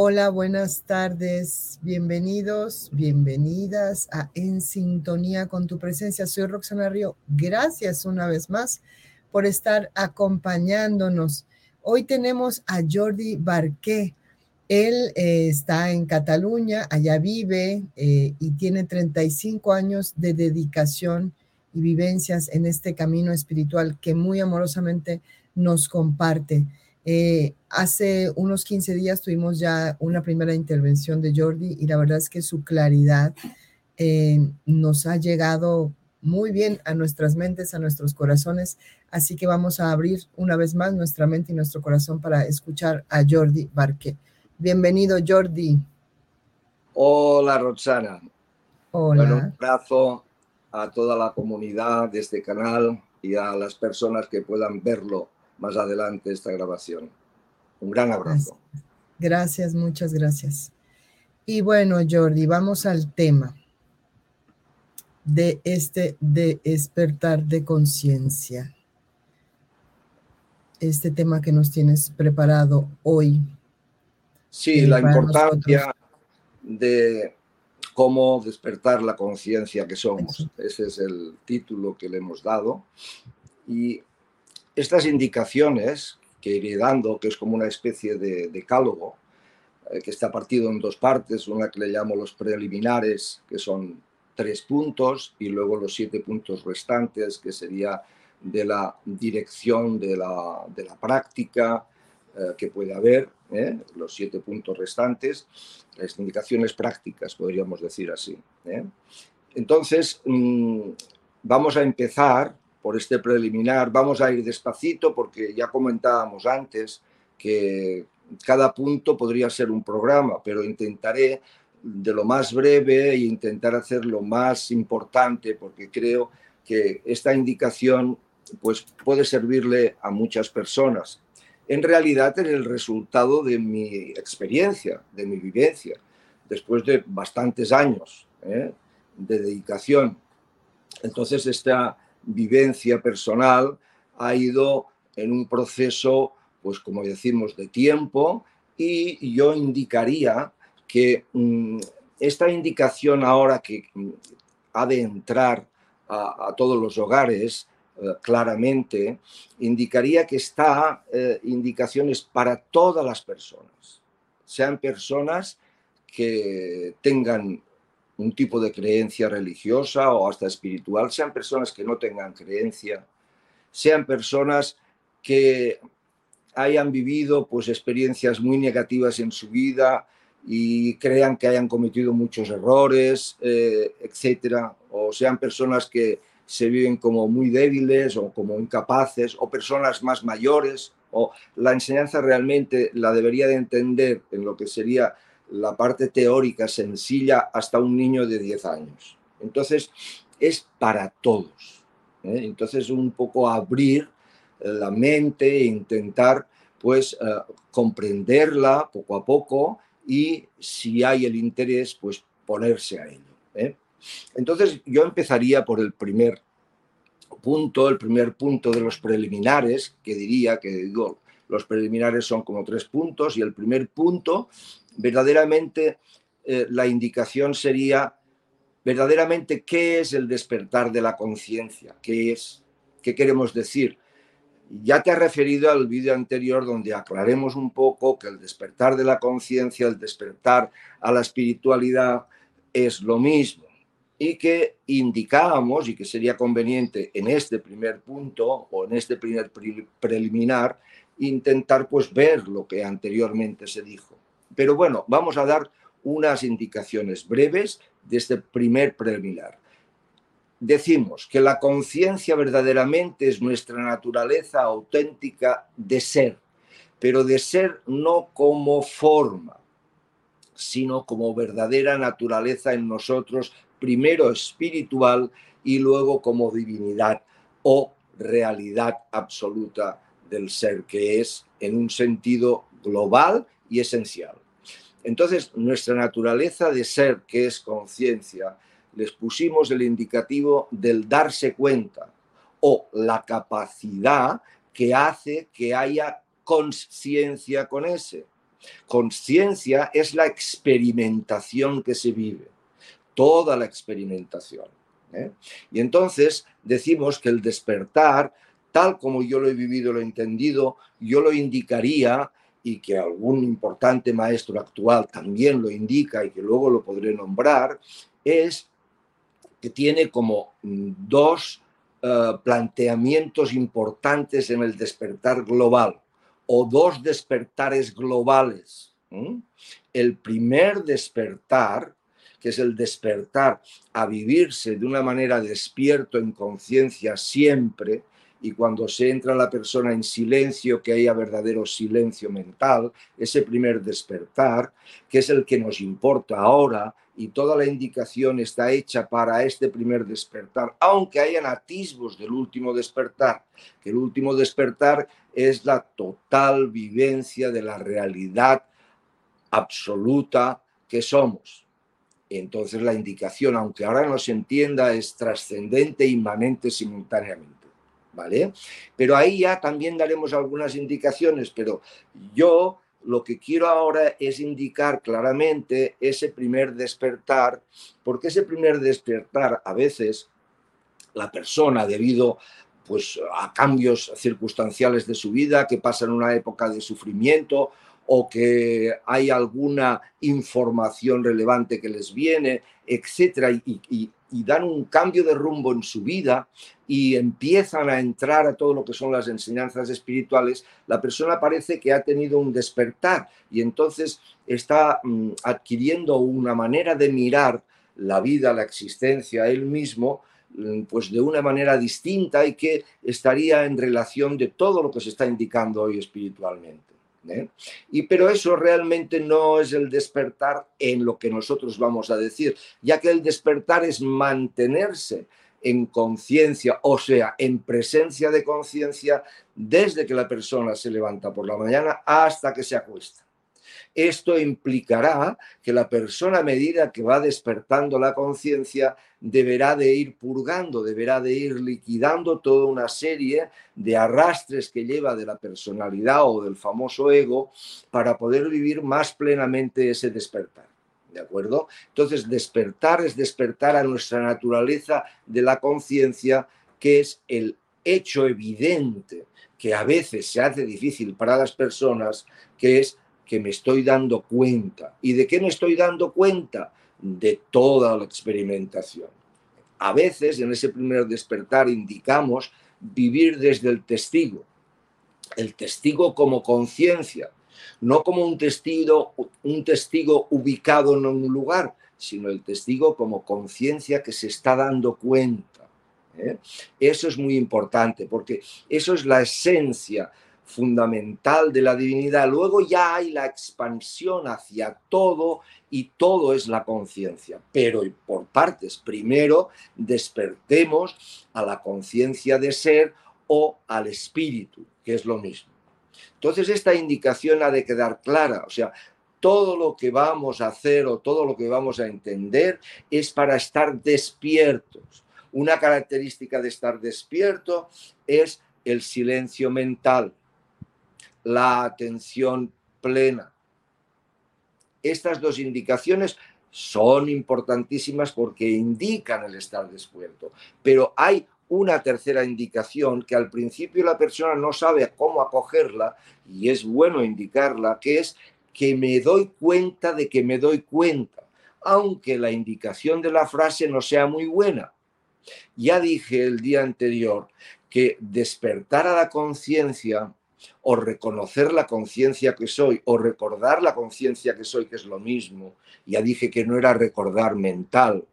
Hola, buenas tardes, bienvenidos, bienvenidas a En Sintonía con tu presencia. Soy Roxana Río. Gracias una vez más por estar acompañándonos. Hoy tenemos a Jordi Barqué. Él eh, está en Cataluña, allá vive eh, y tiene 35 años de dedicación y vivencias en este camino espiritual que muy amorosamente nos comparte. Eh, hace unos 15 días tuvimos ya una primera intervención de Jordi y la verdad es que su claridad eh, nos ha llegado muy bien a nuestras mentes, a nuestros corazones. Así que vamos a abrir una vez más nuestra mente y nuestro corazón para escuchar a Jordi Barque. Bienvenido, Jordi. Hola, Roxana. Hola. Bueno, un abrazo a toda la comunidad de este canal y a las personas que puedan verlo más adelante esta grabación. Un gran abrazo. Gracias, muchas gracias. Y bueno, Jordi, vamos al tema de este despertar de conciencia. Este tema que nos tienes preparado hoy. Sí, la importancia de cómo despertar la conciencia que somos. Ese es el título que le hemos dado. Y estas indicaciones que iré dando, que es como una especie de decálogo, eh, que está partido en dos partes, una que le llamo los preliminares, que son tres puntos, y luego los siete puntos restantes, que sería de la dirección de la, de la práctica eh, que puede haber, ¿eh? los siete puntos restantes, las indicaciones prácticas, podríamos decir así. Entonces, mm, vamos a empezar por este preliminar. Vamos a ir despacito porque ya comentábamos antes que cada punto podría ser un programa, pero intentaré de lo más breve e intentar hacer lo más importante porque creo que esta indicación pues puede servirle a muchas personas. En realidad es el resultado de mi experiencia, de mi vivencia, después de bastantes años ¿eh? de dedicación. Entonces esta vivencia personal ha ido en un proceso, pues como decimos, de tiempo y yo indicaría que mm, esta indicación ahora que mm, ha de entrar a, todos los hogares eh, claramente, indicaría que está eh, indicaciones para todas las personas, sean personas que tengan un tipo de creencia religiosa o hasta espiritual, sean personas que no tengan creencia, sean personas que hayan vivido pues experiencias muy negativas en su vida y crean que hayan cometido muchos errores, eh, etcétera, o sean personas que se viven como muy débiles o como incapaces, o personas más mayores, o la enseñanza realmente la debería de entender en lo que sería la parte teórica sencilla hasta un niño de 10 años. Entonces, es para todos. ¿eh? Entonces, un poco abrir la mente e intentar, pues, eh, comprenderla poco a poco y, si hay el interés, pues, ponerse a ello. ¿eh? Entonces, yo empezaría por el primer punto, el primer punto de los preliminares, que diría que digo, los preliminares son como tres puntos y el primer punto verdaderamente eh, la indicación sería verdaderamente qué es el despertar de la conciencia, qué es, qué queremos decir. Ya te has referido al vídeo anterior donde aclaremos un poco que el despertar de la conciencia, el despertar a la espiritualidad es lo mismo y que indicábamos y que sería conveniente en este primer punto o en este primer preliminar intentar pues ver lo que anteriormente se dijo. Pero bueno, vamos a dar unas indicaciones breves de este primer preliminar decimos que la conciencia verdaderamente es nuestra naturaleza auténtica de ser, pero de ser no como forma, sino como verdadera naturaleza en nosotros, primero espiritual y luego como divinidad o realidad absoluta del ser, que es en un sentido global y esencial. Entonces, nuestra naturaleza de ser, que es conciencia, les pusimos el indicativo del darse cuenta o la capacidad que hace que haya conciencia con ese. Conciencia es la experimentación que se vive, toda la experimentación. ¿eh? Y entonces decimos que el despertar, tal como yo lo he vivido, lo he entendido, yo lo indicaría y que algún importante maestro actual también lo indica y que luego lo podré nombrar, es que tiene como mm, dos eh, planteamientos importantes en el despertar global o dos despertares globales. El primer despertar, que es el despertar a vivirse de una manera despierto en conciencia siempre, y cuando se entra la persona en silencio, que haya verdadero silencio mental, ese primer despertar, que es el que nos importa ahora, y toda la indicación está hecha para este primer despertar, aunque hayan atisbos del último despertar, que el último despertar es la total vivencia de la realidad absoluta que somos. Entonces la indicación, aunque ahora no se entienda, es trascendente inmanente simultáneamente. Pero ahí ya también daremos algunas indicaciones, pero yo lo que quiero ahora es indicar claramente ese primer despertar, porque ese primer despertar a veces la persona debido pues a cambios circunstanciales de su vida, que pasan una época de sufrimiento o que hay alguna información relevante que les viene, etcétera, y, dan un cambio de rumbo en su vida y empiezan a entrar a todo lo que son las enseñanzas espirituales, la persona parece que ha tenido un despertar y entonces está mm, adquiriendo una manera de mirar la vida, la existencia, él mismo, mm, pues de una manera distinta y que estaría en relación de todo lo que se está indicando hoy espiritualmente. ¿Eh? Y, pero eso realmente no es el despertar en lo que nosotros vamos a decir, ya que el despertar es mantenerse en conciencia, o sea, en presencia de conciencia desde que la persona se levanta por la mañana hasta que se acuesta. Esto implicará que la persona a medida que va despertando la conciencia deberá de ir purgando, deberá de ir liquidando toda una serie de arrastres que lleva de la personalidad o del famoso ego para poder vivir más plenamente ese despertar. ¿De acuerdo? Entonces, despertar es despertar a nuestra naturaleza de la conciencia, que es el hecho evidente que a veces se hace difícil para las personas, que es que me estoy dando cuenta. ¿Y de qué me estoy dando cuenta? De toda la experimentación. A veces en ese primer despertar indicamos vivir desde el testigo, el testigo como conciencia, no como un testigo, un testigo ubicado en un lugar, sino el testigo como conciencia que se está dando cuenta. ¿eh? Eso es muy importante porque eso es la esencia fundamental de la divinidad. Luego ya hay la expansión hacia todo y todo es la conciencia, pero por partes. Primero despertemos a la conciencia de ser o al espíritu, que es lo mismo. Entonces esta indicación ha de quedar clara, o sea, todo lo que vamos a hacer o todo lo que vamos a entender es para estar despiertos. Una característica de estar despierto es el silencio mental, la atención plena. Estas dos indicaciones son importantísimas porque indican el estar despierto, pero hay una tercera indicación que al principio la persona no sabe cómo acogerla y es bueno indicarla, que es que me doy cuenta de que me doy cuenta, aunque la indicación de la frase no sea muy buena. Ya dije el día anterior que despertar a la conciencia o reconocer la conciencia que soy o recordar la conciencia que soy, que es lo mismo, ya dije que no era recordar mental,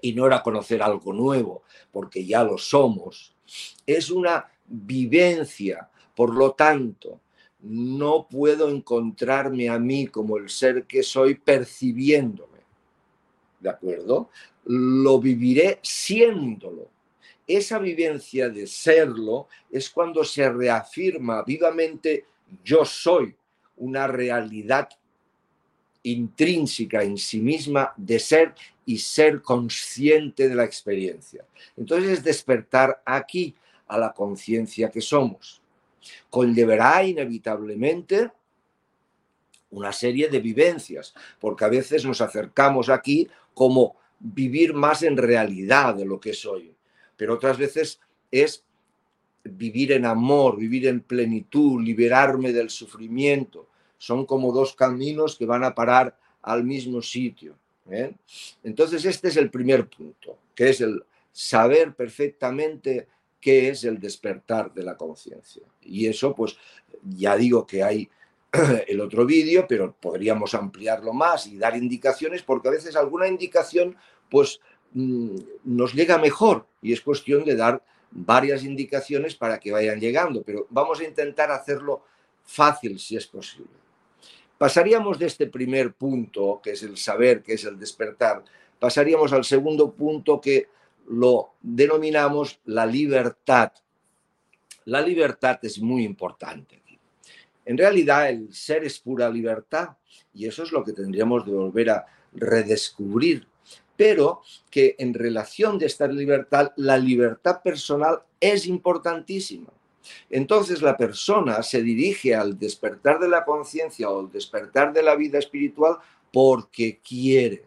y no era conocer algo nuevo, porque ya lo somos. Es una vivencia, por lo tanto, no puedo encontrarme a mí como el ser que soy percibiéndome. ¿De acuerdo? Lo viviré siéndolo. Esa vivencia de serlo es cuando se reafirma vivamente yo soy una realidad intrínseca en sí misma de ser y ser consciente de la experiencia. Entonces es despertar aquí a la conciencia que somos. Conllevará inevitablemente una serie de vivencias, porque a veces nos acercamos aquí como vivir más en realidad de lo que soy, pero otras veces es vivir en amor, vivir en plenitud, liberarme del sufrimiento. Son como dos caminos que van a parar al mismo sitio. ¿eh? Entonces, este es el primer punto, que es el saber perfectamente qué es el despertar de la conciencia. Y eso, pues, ya digo que hay el otro vídeo, pero podríamos ampliarlo más y dar indicaciones, porque a veces alguna indicación, pues, nos llega mejor y es cuestión de dar varias indicaciones para que vayan llegando, pero vamos a intentar hacerlo fácil si es posible. Pasaríamos de este primer punto, que es el saber, que es el despertar, pasaríamos al segundo punto que lo denominamos la libertad. La libertad es muy importante. En realidad el ser es pura libertad y eso es lo que tendríamos de volver a redescubrir. Pero que en relación de esta libertad, la libertad personal es importantísima. Entonces la persona se dirige al despertar de la conciencia o al despertar de la vida espiritual porque quiere,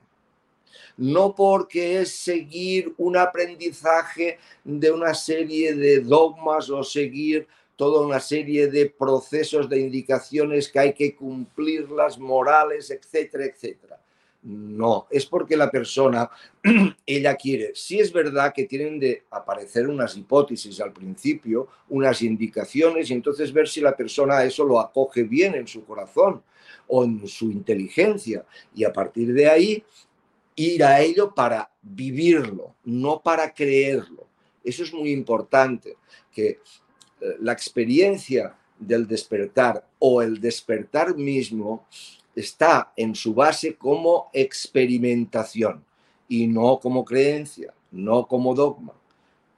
no porque es seguir un aprendizaje de una serie de dogmas o seguir toda una serie de procesos de indicaciones que hay que cumplir, las morales, etcétera, etcétera. No, es porque la persona, ella quiere. Sí es verdad que tienen de aparecer unas hipótesis al principio, unas indicaciones, y entonces ver si la persona eso lo acoge bien en su corazón o en su inteligencia. Y a partir de ahí, ir a ello para vivirlo, no para creerlo. Eso es muy importante, que eh, la experiencia del despertar o el despertar mismo está en su base como experimentación y no como creencia, no como dogma.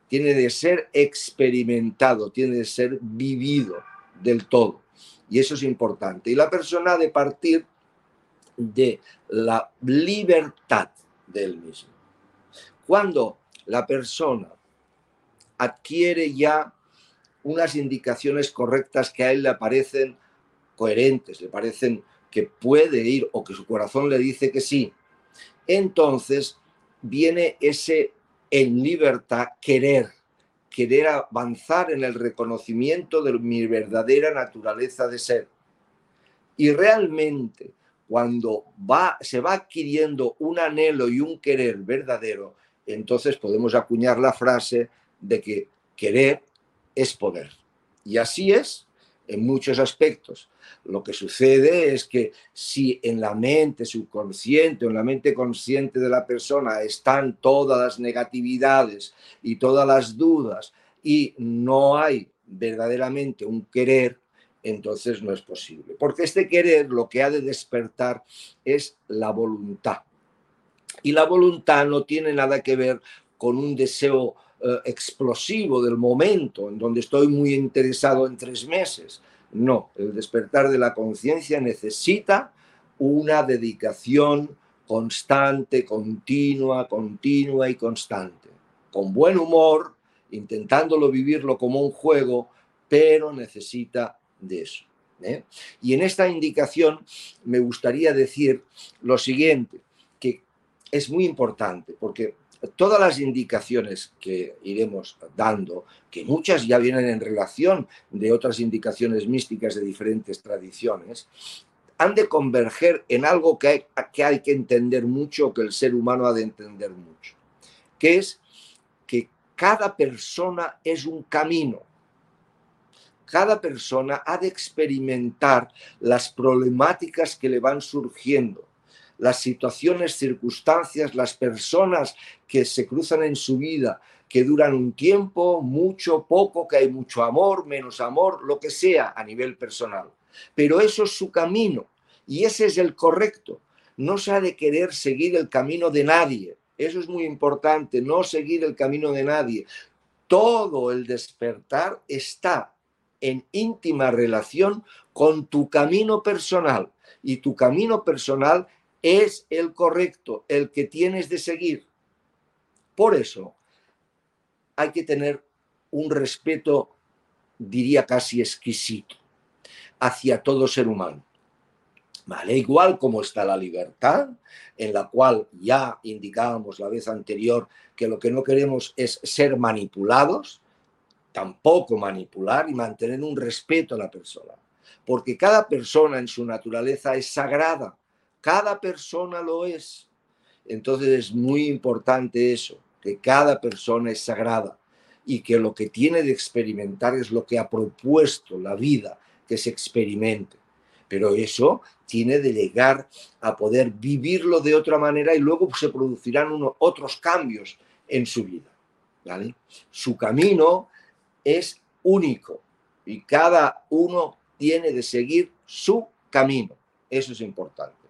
Tiene de ser experimentado, tiene de ser vivido del todo. Y eso es importante. Y la persona ha de partir de la libertad del mismo. Cuando la persona adquiere ya unas indicaciones correctas que a él le parecen coherentes, le parecen que puede ir o que su corazón le dice que sí, entonces viene ese en libertad querer, querer avanzar en el reconocimiento de mi verdadera naturaleza de ser. Y realmente cuando va, se va adquiriendo un anhelo y un querer verdadero, entonces podemos acuñar la frase de que querer es poder. Y así es en muchos aspectos. Lo que sucede es que si en la mente subconsciente o en la mente consciente de la persona están todas las negatividades y todas las dudas y no hay verdaderamente un querer, entonces no es posible. Porque este querer lo que ha de despertar es la voluntad. Y la voluntad no tiene nada que ver con un deseo eh, explosivo del momento, en donde estoy muy interesado en tres meses. No, el despertar de la conciencia necesita una dedicación constante, continua, continua y constante, con buen humor, intentándolo vivirlo como un juego, pero necesita de eso. ¿eh? Y en esta indicación me gustaría decir lo siguiente, que es muy importante, porque todas las indicaciones que iremos dando, que muchas ya vienen en relación de otras indicaciones místicas de diferentes tradiciones, han de converger en algo que hay, que hay que entender mucho, que el ser humano ha de entender mucho, que es que cada persona es un camino. Cada persona ha de experimentar las problemáticas que le van surgiendo las situaciones, circunstancias, las personas que se cruzan en su vida, que duran un tiempo, mucho, poco, que hay mucho amor, menos amor, lo que sea a nivel personal. Pero eso es su camino y ese es el correcto. No se ha de querer seguir el camino de nadie. Eso es muy importante, no seguir el camino de nadie. Todo el despertar está en íntima relación con tu camino personal y tu camino personal es el correcto, el que tienes de seguir. Por eso hay que tener un respeto, diría casi exquisito, hacia todo ser humano. ¿Vale? Igual como está la libertad, en la cual ya indicábamos la vez anterior que lo que no queremos es ser manipulados, tampoco manipular y mantener un respeto a la persona. Porque cada persona en su naturaleza es sagrada cada persona lo es. Entonces es muy importante eso, que cada persona es sagrada y que lo que tiene de experimentar es lo que ha propuesto la vida, que se experimente. Pero eso tiene de llegar a poder vivirlo de otra manera y luego se producirán otros cambios en su vida. ¿vale? Su camino es único y cada uno tiene de seguir su camino. Eso es importante.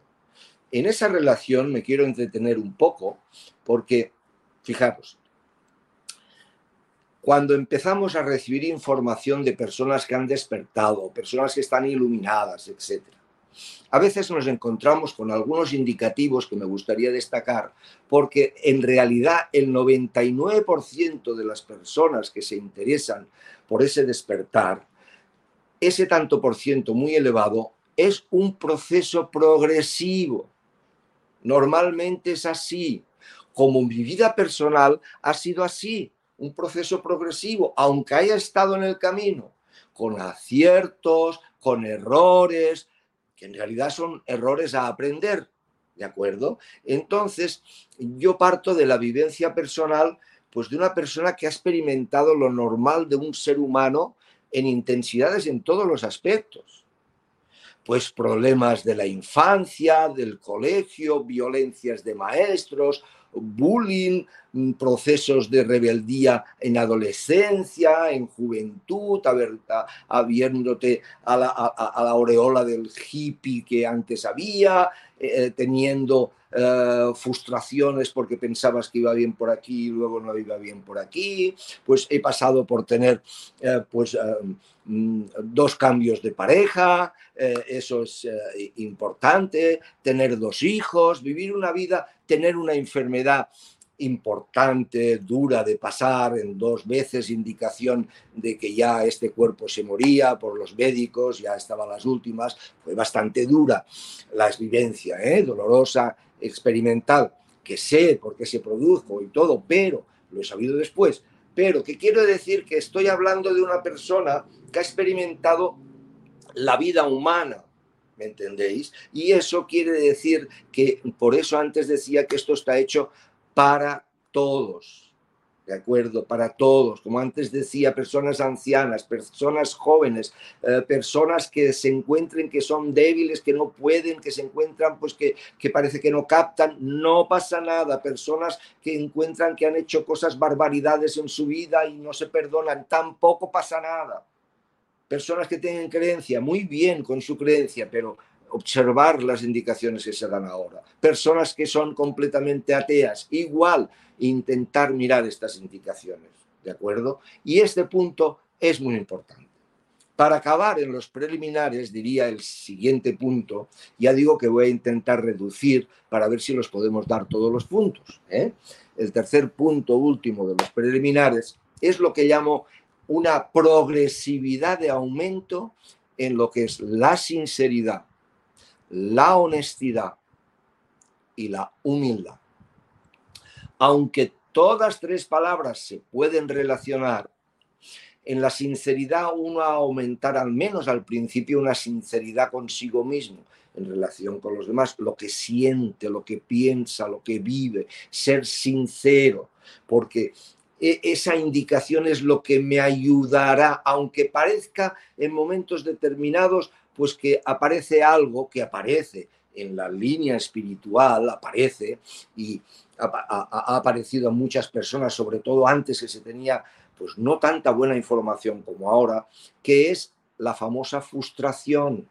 En esa relación me quiero entretener un poco porque, fijaros, cuando empezamos a recibir información de personas que han despertado, personas que están iluminadas, etc., a veces nos encontramos con algunos indicativos que me gustaría destacar, porque en realidad el 99% de las personas que se interesan por ese despertar, ese tanto por ciento muy elevado, es un proceso progresivo. Normalmente es así. Como mi vida personal ha sido así, un proceso progresivo, aunque haya estado en el camino, con aciertos, con errores, que en realidad son errores a aprender, ¿de acuerdo? Entonces, yo parto de la vivencia personal, pues de una persona que ha experimentado lo normal de un ser humano en intensidades en todos los aspectos pues problemas de la infancia, del colegio, violencias de maestros, bullying, mm, procesos de rebeldía en adolescencia, en juventud, habiéndote a la, a, la aureola del hippie que antes había, eh, teniendo eh, frustraciones porque pensabas que iba bien por aquí y luego no iba bien por aquí, pues he pasado por tener eh, pues, mm, dos cambios de pareja, eso es importante, tener dos hijos, vivir una vida, tener una enfermedad importante, dura de pasar, en dos veces indicación de que ya este cuerpo se moría por los médicos, ya estaban las últimas, fue bastante dura la vivencia, ¿eh? dolorosa, experimental, que sé por qué se produjo y todo, pero lo he sabido después, pero que quiero decir que estoy hablando de una persona que ha experimentado la vida humana, ¿me entendéis? Y eso quiere decir que, por eso antes decía que esto está hecho para todos, ¿de acuerdo? Para todos, como antes decía, personas ancianas, personas jóvenes, eh, personas que se encuentren que son débiles, que no pueden, que se encuentran pues que, que parece que no captan, no pasa nada, personas que encuentran que han hecho cosas barbaridades en su vida y no se perdonan, tampoco pasa nada. Personas que tienen creencia, muy bien con su creencia, pero observar las indicaciones que se dan ahora. Personas que son completamente ateas, igual intentar mirar estas indicaciones, ¿de acuerdo? Y este punto es muy importante. Para acabar en los preliminares, diría el siguiente punto, ya digo que voy a intentar reducir para ver si los podemos dar todos los puntos. ¿eh? El tercer punto último de los preliminares es lo que llamo una progresividad de aumento en lo que es la sinceridad, la honestidad y la humildad. Aunque todas tres palabras se pueden relacionar, en la sinceridad uno a aumentar al menos al principio una sinceridad consigo mismo en relación con los demás, lo que siente, lo que piensa, lo que vive, ser sincero, porque esa indicación es lo que me ayudará, aunque parezca en momentos determinados, pues que aparece algo que aparece en la línea espiritual, aparece y ha, aparecido a muchas personas, sobre todo antes que se tenía pues no tanta buena información como ahora, que es la famosa frustración.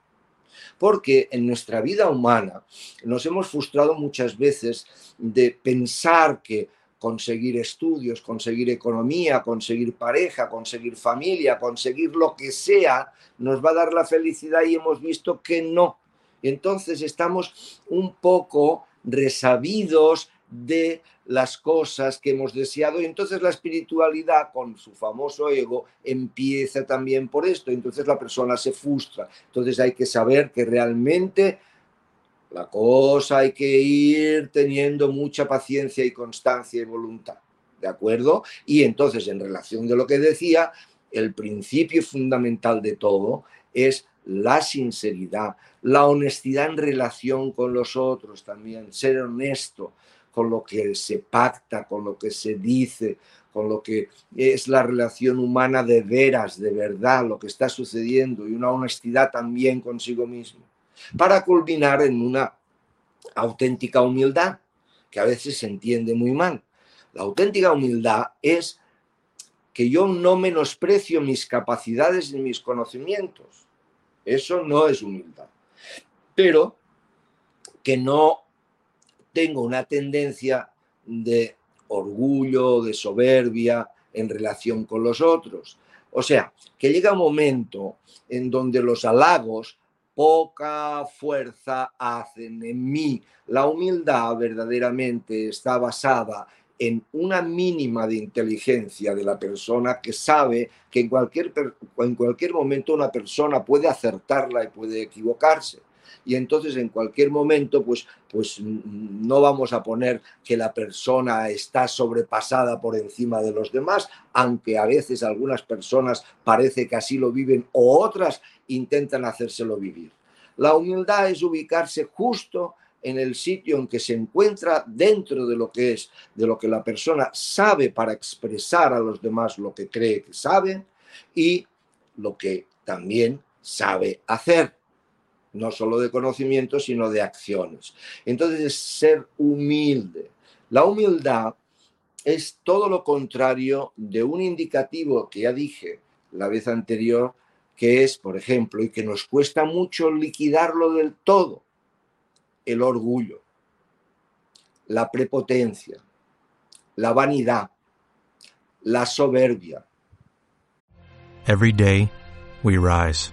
Porque en nuestra vida humana nos hemos frustrado muchas veces de pensar que conseguir estudios, conseguir economía, conseguir pareja, conseguir familia, conseguir lo que sea, nos va a dar la felicidad y hemos visto que no. Entonces estamos un poco resabidos de las cosas que hemos deseado y entonces la espiritualidad con su famoso ego empieza también por esto, entonces la persona se frustra, entonces hay que saber que realmente la cosa hay que ir teniendo mucha paciencia y constancia y voluntad, ¿de acuerdo? Y entonces en relación de lo que decía, el principio fundamental de todo es la sinceridad, la honestidad en relación con los otros también, ser honesto, con lo que se pacta, con lo que se dice, con lo que es la relación humana de veras, de verdad, lo que está sucediendo y una honestidad también consigo mismo, para culminar en una auténtica humildad, que a veces se entiende muy mal. La auténtica humildad es que yo no menosprecio mis capacidades ni mis conocimientos. Eso no es humildad. Pero que no tengo una tendencia de orgullo, de soberbia en relación con los otros. O sea, que llega un momento en donde los halagos poca fuerza hacen en mí. La humildad verdaderamente está basada en una mínima de inteligencia de la persona que sabe que en cualquier, en cualquier momento una persona puede acertarla y puede equivocarse y entonces en cualquier momento pues, pues no vamos a poner que la persona está sobrepasada por encima de los demás, aunque a veces algunas personas parece que así lo viven o otras intentan hacérselo vivir. La humildad es ubicarse justo en el sitio en que se encuentra dentro de lo que es, de lo que la persona sabe para expresar a los demás lo que cree que sabe y lo que también sabe hacer no solo de conocimiento, sino de acciones. Entonces es ser humilde. La humildad es todo lo contrario de un indicativo que ya dije la vez anterior, que es, por ejemplo, y que nos cuesta mucho liquidarlo del todo, el orgullo, la prepotencia, la vanidad, la soberbia. Every day we rise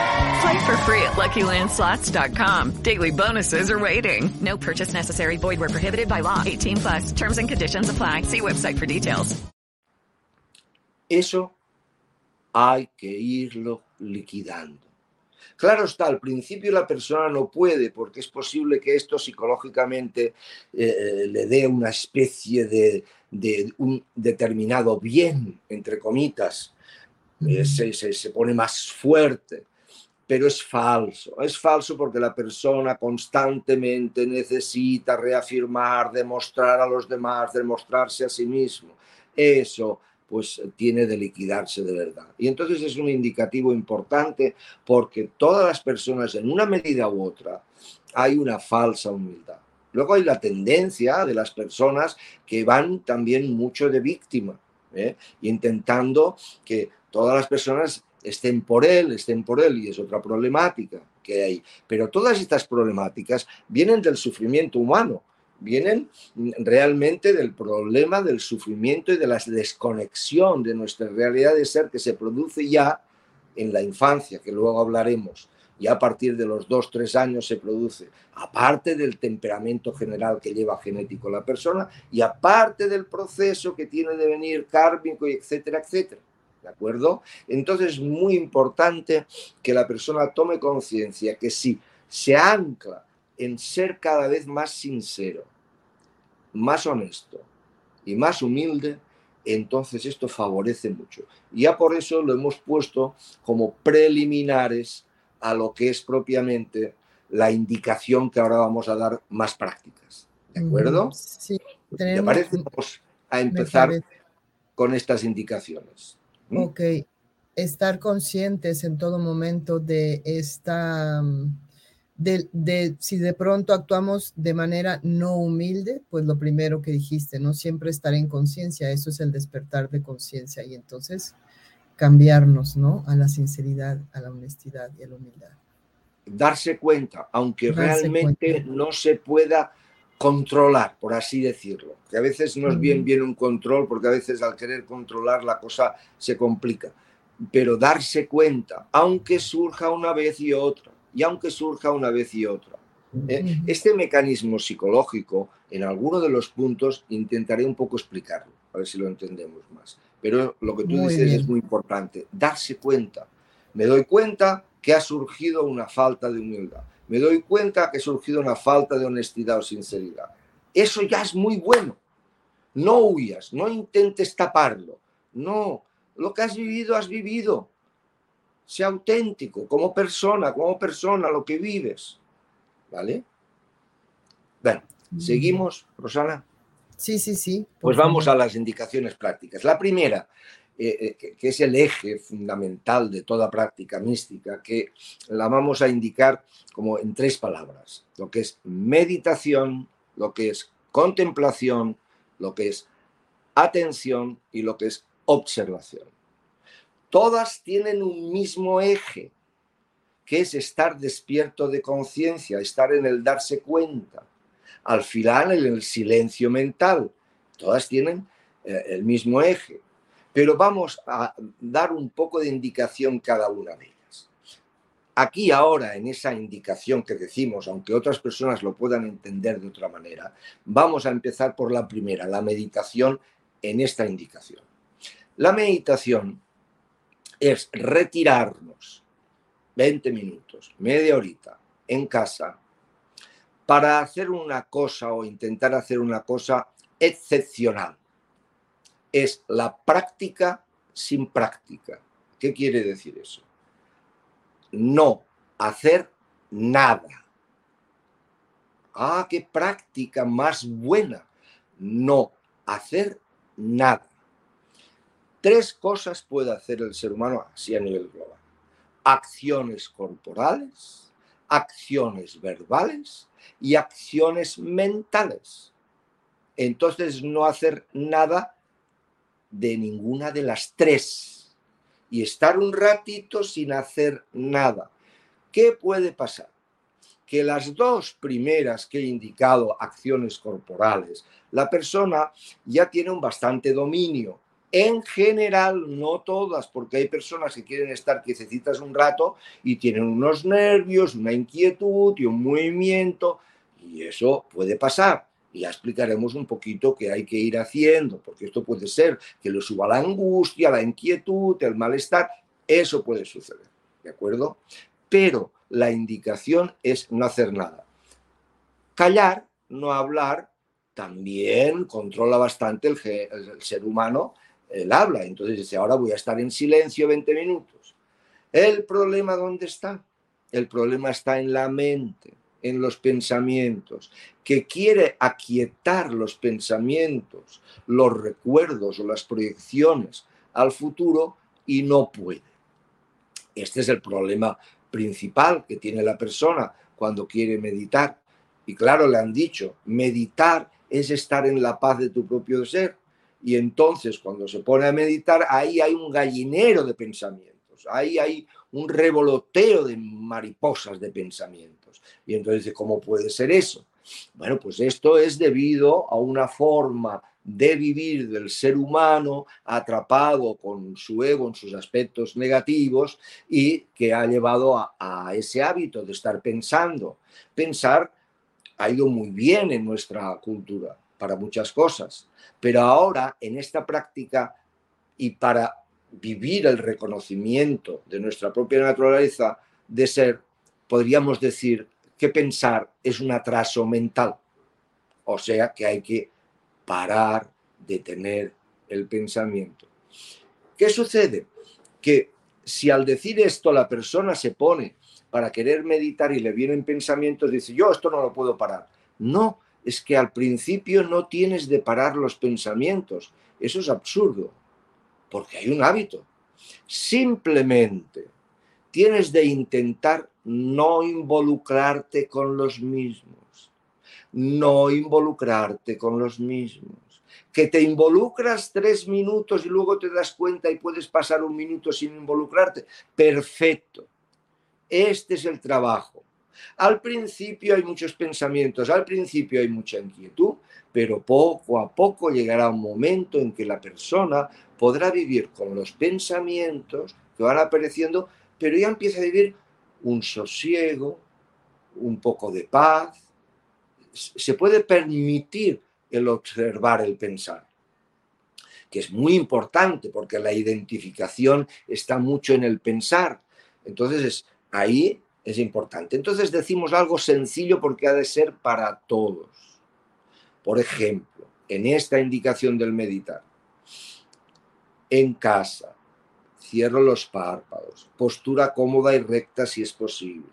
Play for free at LuckyLandSlots.com. Daily bonuses are waiting. No purchase necessary. Void where prohibited by law. 18 plus. Terms and conditions apply. See website for details. Eso hay que irlo liquidando. Claro está, al principio la persona no puede porque es posible que esto psicológicamente eh, le dé una especie de, de, un determinado bien, entre comitas, eh, se, se, se pone más fuerte pero es falso. Es falso porque la persona constantemente necesita reafirmar, demostrar a los demás, demostrarse a sí mismo. Eso pues tiene de liquidarse de verdad. Y entonces es un indicativo importante porque todas las personas en una medida u otra hay una falsa humildad. Luego hay la tendencia de las personas que van también mucho de víctima, ¿eh? intentando que todas las personas estén por él, estén por él, y es otra problemática que hay. Pero todas estas problemáticas vienen del sufrimiento humano, vienen realmente del problema del sufrimiento y de la desconexión de nuestra realidad de ser que se produce ya en la infancia, que luego hablaremos, y a partir de los dos, tres años se produce, aparte del temperamento general que lleva genético la persona y aparte del proceso que tiene de venir kármico, y etcétera, etcétera. ¿De acuerdo? Entonces es muy importante que la persona tome conciencia que si se ancla en ser cada vez más sincero, más honesto y más humilde, entonces esto favorece mucho. Ya por eso lo hemos puesto como preliminares a lo que es propiamente la indicación que ahora vamos a dar más prácticas. ¿De acuerdo? Sí. ¿Te parece? Vamos a empezar con estas indicaciones. Ok. Estar conscientes en todo momento de esta, de, de, si de pronto actuamos de manera no humilde, pues lo primero que dijiste, no siempre estar en conciencia, eso es el despertar de conciencia y entonces cambiarnos, ¿no? A la sinceridad, a la honestidad y a la humildad. Darse cuenta, aunque realmente no se pueda controlar, por así decirlo, que a veces no es bien bien un control, porque a veces al querer controlar la cosa se complica, pero darse cuenta, aunque surja una vez y otra, y aunque surja una vez y otra. ¿eh? Este mecanismo psicológico, en alguno de los puntos, intentaré un poco explicarlo, a ver si lo entendemos más. Pero lo que tú dices es muy importante, darse cuenta. Me doy cuenta que ha surgido una falta de humildad. Me doy cuenta que ha surgido una falta de honestidad o sinceridad. Eso ya es muy bueno. No huyas, no intentes taparlo. No, lo que has vivido, has vivido. Sea auténtico, como persona, como persona, lo que vives. ¿Vale? Bueno, seguimos, Rosana. Sí, sí, sí. Pues vamos a las indicaciones prácticas. La primera, eh, eh, que es el eje fundamental de toda práctica mística, que la vamos a indicar como en tres palabras, lo que es meditación, lo que es contemplación, lo que es atención y lo que es observación. Todas tienen un mismo eje, que es estar despierto de conciencia, estar en el darse cuenta al final en el silencio mental. Todas tienen eh, el mismo eje, pero vamos a dar un poco de indicación cada una de ellas. Aquí ahora, en esa indicación que decimos, aunque otras personas lo puedan entender de otra manera, vamos a empezar por la primera, la meditación en esta indicación. La meditación es retirarnos 20 minutos, media horita en casa, para hacer una cosa o intentar hacer una cosa excepcional. Es la práctica sin práctica. ¿Qué quiere decir eso? No hacer nada. Ah, qué práctica más buena. No hacer nada. Tres cosas puede hacer el ser humano así a nivel global. Acciones corporales, acciones verbales y acciones mentales. Entonces no hacer nada de ninguna de las tres y estar un ratito sin hacer nada. ¿Qué puede pasar? Que las dos primeras que he indicado, acciones corporales, la persona ya tiene un bastante dominio. En general, no todas, porque hay personas que quieren estar quietecitas un rato y tienen unos nervios, una inquietud y un movimiento y eso puede pasar. Ya explicaremos un poquito qué hay que ir haciendo, porque esto puede ser que le suba la angustia, la inquietud, el malestar. Eso puede suceder, ¿de acuerdo? Pero la indicación es no hacer nada. Callar, no hablar, también controla bastante el, el ser humano el habla. Entonces dice, ahora voy a estar en silencio 20 minutos. ¿El problema dónde está? El problema está en la mente en los pensamientos, que quiere aquietar los pensamientos, los recuerdos o las proyecciones al futuro y no puede. Este es el problema principal que tiene la persona cuando quiere meditar. Y claro, le han dicho, meditar es estar en la paz de tu propio ser. Y entonces cuando se pone a meditar, ahí hay un gallinero de pensamientos, ahí hay un revoloteo de mariposas de Y entonces ¿cómo puede ser eso? Bueno, pues esto es debido a una forma de vivir del ser humano atrapado con su ego en sus aspectos negativos y que ha llevado a, ese hábito de estar pensando. Pensar ha ido muy bien en nuestra cultura para muchas cosas, pero ahora en esta práctica y para vivir el reconocimiento de nuestra propia naturaleza de ser, podríamos decir que pensar es un atraso mental. O sea que hay que parar, detener el pensamiento. ¿Qué sucede? Que si al decir esto la persona se pone para querer meditar y le vienen pensamientos, dice, yo esto no lo puedo parar. No, es que al principio no tienes de parar los pensamientos. Eso es absurdo, porque hay un hábito. Simplemente tienes de intentar no involucrarte con los mismos no involucrarte con los mismos. Que te involucras tres minutos y luego te das cuenta y puedes pasar un minuto sin involucrarte. Perfecto. Este es el trabajo. Al principio hay muchos pensamientos, al principio hay mucha inquietud, pero poco a poco llegará un momento en que la persona podrá vivir con los pensamientos que van apareciendo, pero ya empieza a vivir un sosiego, un poco de paz, se puede permitir el observar el pensar, que es muy importante porque la identificación está mucho en el pensar. Entonces, ahí es importante. Entonces decimos algo sencillo porque ha de ser para todos. Por ejemplo, en esta indicación del meditar, en casa, cierro los párpados, postura cómoda y recta si es posible,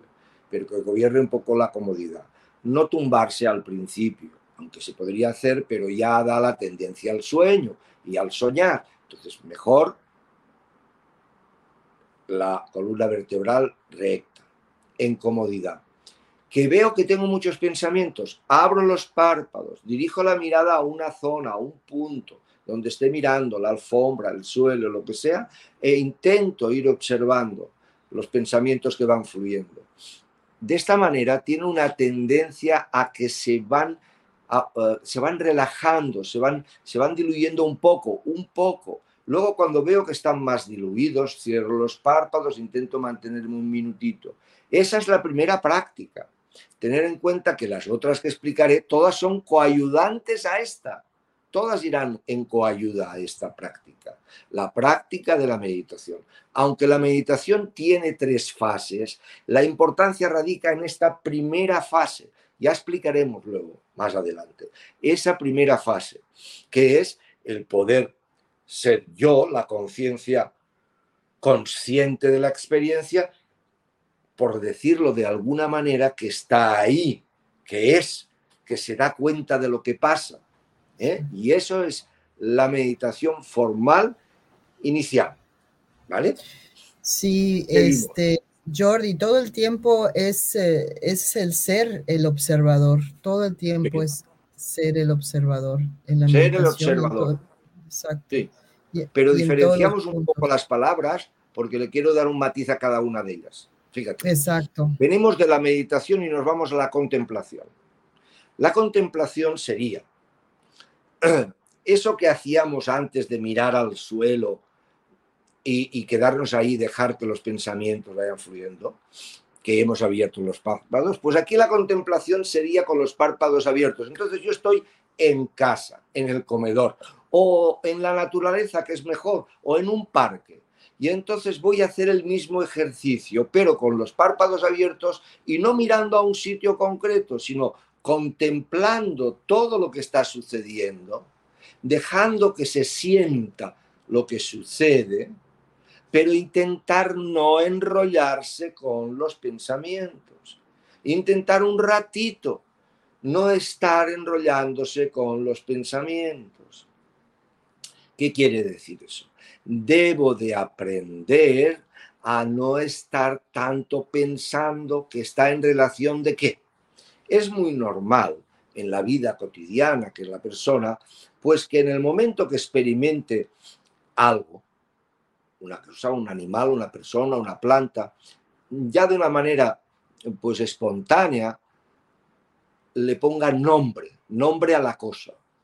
pero que gobierne un poco la comodidad no tumbarse al principio, aunque se podría hacer, pero ya da la tendencia al sueño y al soñar. Entonces, mejor la columna vertebral recta, en comodidad. Que veo que tengo muchos pensamientos, abro los párpados, dirijo la mirada a una zona, a un punto, donde esté mirando la alfombra, el suelo, lo que sea, e intento ir observando los pensamientos que van fluyendo de esta manera tiene una tendencia a que se van, eh, se van relajando, se van, se van diluyendo un poco, un poco. Luego cuando veo que están más diluidos, cierro los párpados, intento mantenerme un minutito. Esa es la primera práctica. Tener en cuenta que las otras que explicaré, todas son coayudantes a esta todas irán en coayuda a esta práctica, la práctica de la meditación. Aunque la meditación tiene tres fases, la importancia radica en esta primera fase. Ya explicaremos luego, más adelante, esa primera fase, que es el poder ser yo, la conciencia consciente de la experiencia, por decirlo de alguna manera, que está ahí, que es, que se da cuenta de lo que pasa, ¿eh? Y eso es la meditación formal inicial. ¿Vale? Sí, este, Jordi, todo el tiempo es, eh, es el ser el observador, todo el tiempo es ser el observador. En la ser el observador. Exacto. Pero diferenciamos un poco las palabras porque le quiero dar un matiz a cada una de ellas. Fíjate. Exacto. Venimos de la meditación y nos vamos a la contemplación. La contemplación sería eso que hacíamos antes de mirar al suelo y, quedarnos ahí, dejar que los pensamientos vayan fluyendo, que hemos abierto los párpados, pues aquí la contemplación sería con los párpados abiertos. Entonces yo estoy en casa, en el comedor, o en la naturaleza, que es mejor, o en un parque. Y entonces voy a hacer el mismo ejercicio, pero con los párpados abiertos y no mirando a un sitio concreto, sino contemplando todo lo que está sucediendo, dejando que se sienta lo que sucede, pero intentar no enrollarse con los pensamientos. Intentar un ratito no estar enrollándose con los pensamientos. ¿Qué quiere decir eso? Debo de aprender a no estar tanto pensando que está en relación de qué? Es muy normal en la vida cotidiana que la persona, pues que en el momento que experimente algo, una cosa, un animal, una persona, una planta, ya de una manera pues espontánea, le ponga nombre, nombre a la cosa.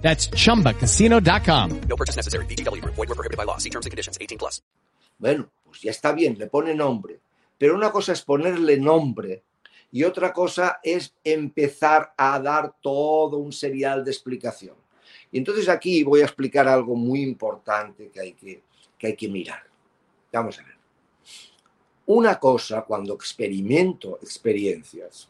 That's chumbacasino.com. No purchase necessary. BGW. Void were prohibited by law. See terms and conditions 18 plus. Bueno, pues ya está bien, le pone nombre. Pero una cosa es ponerle nombre y otra cosa es empezar a dar todo un serial de explicación. Y entonces aquí voy a explicar algo muy importante que hay que, que, hay que mirar. Vamos a ver. Una cosa cuando experimento experiencias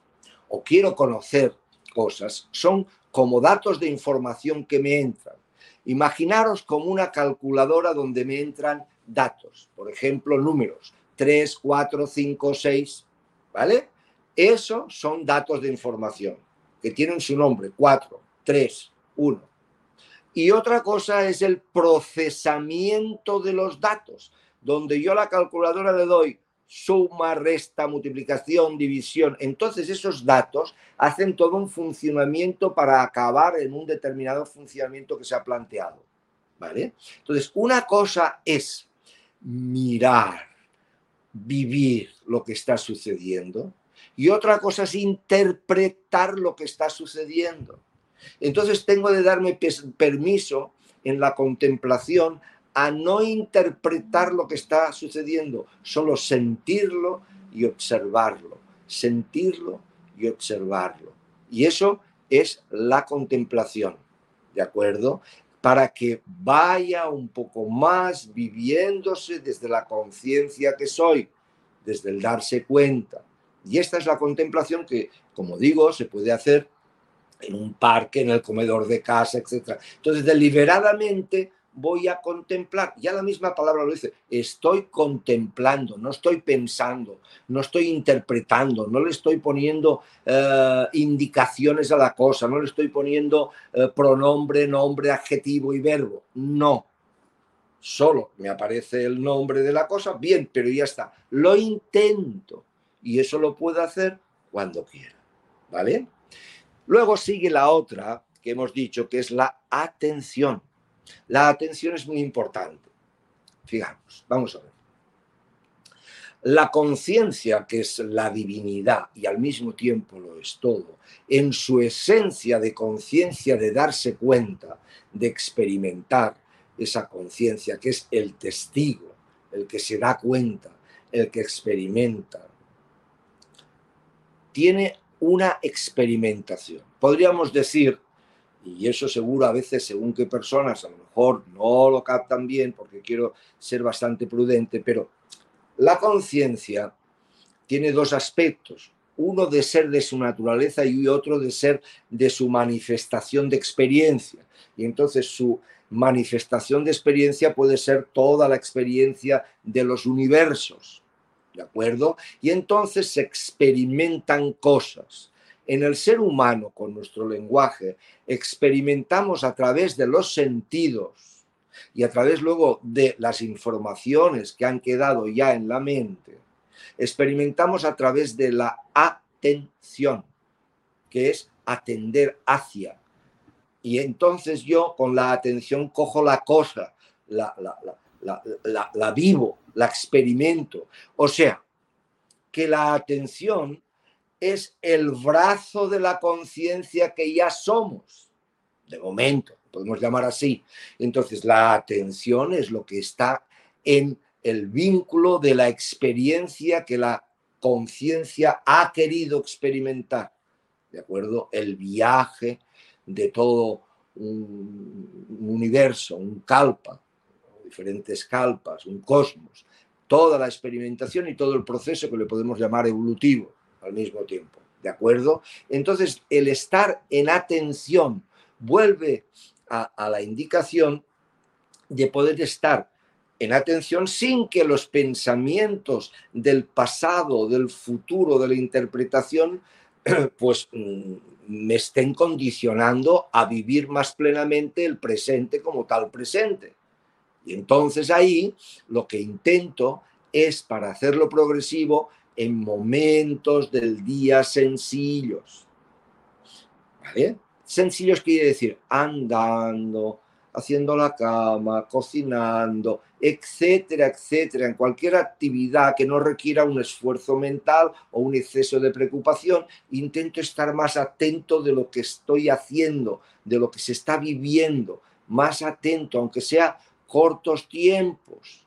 o quiero conocer cosas son como datos de información que me entran. Imaginaros como una calculadora donde me entran datos, por ejemplo, números 3, 4, 5, 6, ¿vale? Esos son datos de información que tienen su nombre, 4, 3, 1. Y otra cosa es el procesamiento de los datos, donde yo a la calculadora le doy suma, resta, multiplicación, división. Entonces esos datos hacen todo un funcionamiento para acabar en un determinado funcionamiento que se ha planteado. ¿Vale? Entonces, una cosa es mirar, vivir lo que está sucediendo y otra cosa es interpretar lo que está sucediendo. Entonces tengo de darme permiso en la contemplación a no interpretar lo que está sucediendo, solo sentirlo y observarlo, sentirlo y observarlo. Y eso es la contemplación, ¿de acuerdo? Para que vaya un poco más viviéndose desde la conciencia que soy, desde el darse cuenta. Y esta es la contemplación que, como digo, se puede hacer en un parque, en el comedor de casa, etc. Entonces, deliberadamente voy a contemplar. Ya la misma palabra lo dice, estoy contemplando, no estoy pensando, no estoy interpretando, no le estoy poniendo eh, indicaciones a la cosa, no le estoy poniendo eh, pronombre, nombre, adjetivo y verbo. No. Solo me aparece el nombre de la cosa, bien, pero ya está. Lo intento y eso lo puedo hacer cuando quiera. ¿Vale? Luego sigue la otra que hemos dicho, que es la atención. La atención es muy importante. Fijamos, vamos a ver. La conciencia, que es la divinidad y al mismo tiempo lo es todo, en su esencia de conciencia de darse cuenta, de experimentar esa conciencia, que es el testigo, el que se da cuenta, el que experimenta, tiene una experimentación. Podríamos decir y eso seguro a veces, según qué personas, a lo mejor no lo captan bien porque quiero ser bastante prudente, pero la conciencia tiene dos aspectos, uno de ser de su naturaleza y otro de ser de su manifestación de experiencia. Y entonces su manifestación de experiencia puede ser toda la experiencia de los universos, ¿de acuerdo? Y entonces se experimentan cosas en el ser humano, con nuestro lenguaje, experimentamos a través de los sentidos y a través luego de las informaciones que han quedado ya en la mente, experimentamos a través de la atención, que es atender hacia. Y entonces yo con la atención cojo la cosa, la, la, la vivo, la experimento. O sea, que la atención es el brazo de la conciencia que ya somos, de momento, podemos llamar así. Entonces, la atención es lo que está en el vínculo de la experiencia que la conciencia ha querido experimentar, ¿de acuerdo? El viaje de todo un universo, un calpa, diferentes calpas, un cosmos, toda la experimentación y todo el proceso que le podemos llamar evolutivo al mismo tiempo. ¿De acuerdo? Entonces, el estar en atención vuelve a, la indicación de poder estar en atención sin que los pensamientos del pasado, del futuro, de la interpretación, pues mm, me estén condicionando a vivir más plenamente el presente como tal presente. Y entonces ahí lo que intento es para hacerlo progresivo en momentos del día sencillos. ¿Vale? Sencillos quiere decir andando, haciendo la cama, cocinando, etcétera, etcétera, en cualquier actividad que no requiera un esfuerzo mental o un exceso de preocupación, intento estar más atento de lo que estoy haciendo, de lo que se está viviendo, más atento, aunque sea cortos tiempos.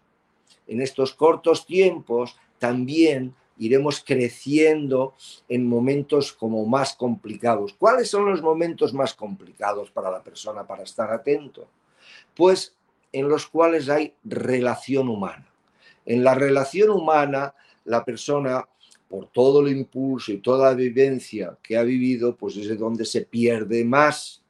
En estos cortos tiempos también iremos creciendo en momentos como más complicados. ¿Cuáles son los momentos más complicados para la persona para estar atento? Pues en los cuales hay relación humana. En la relación humana, la persona, por todo el impulso y toda la vivencia que ha vivido, pues es de donde se pierde más.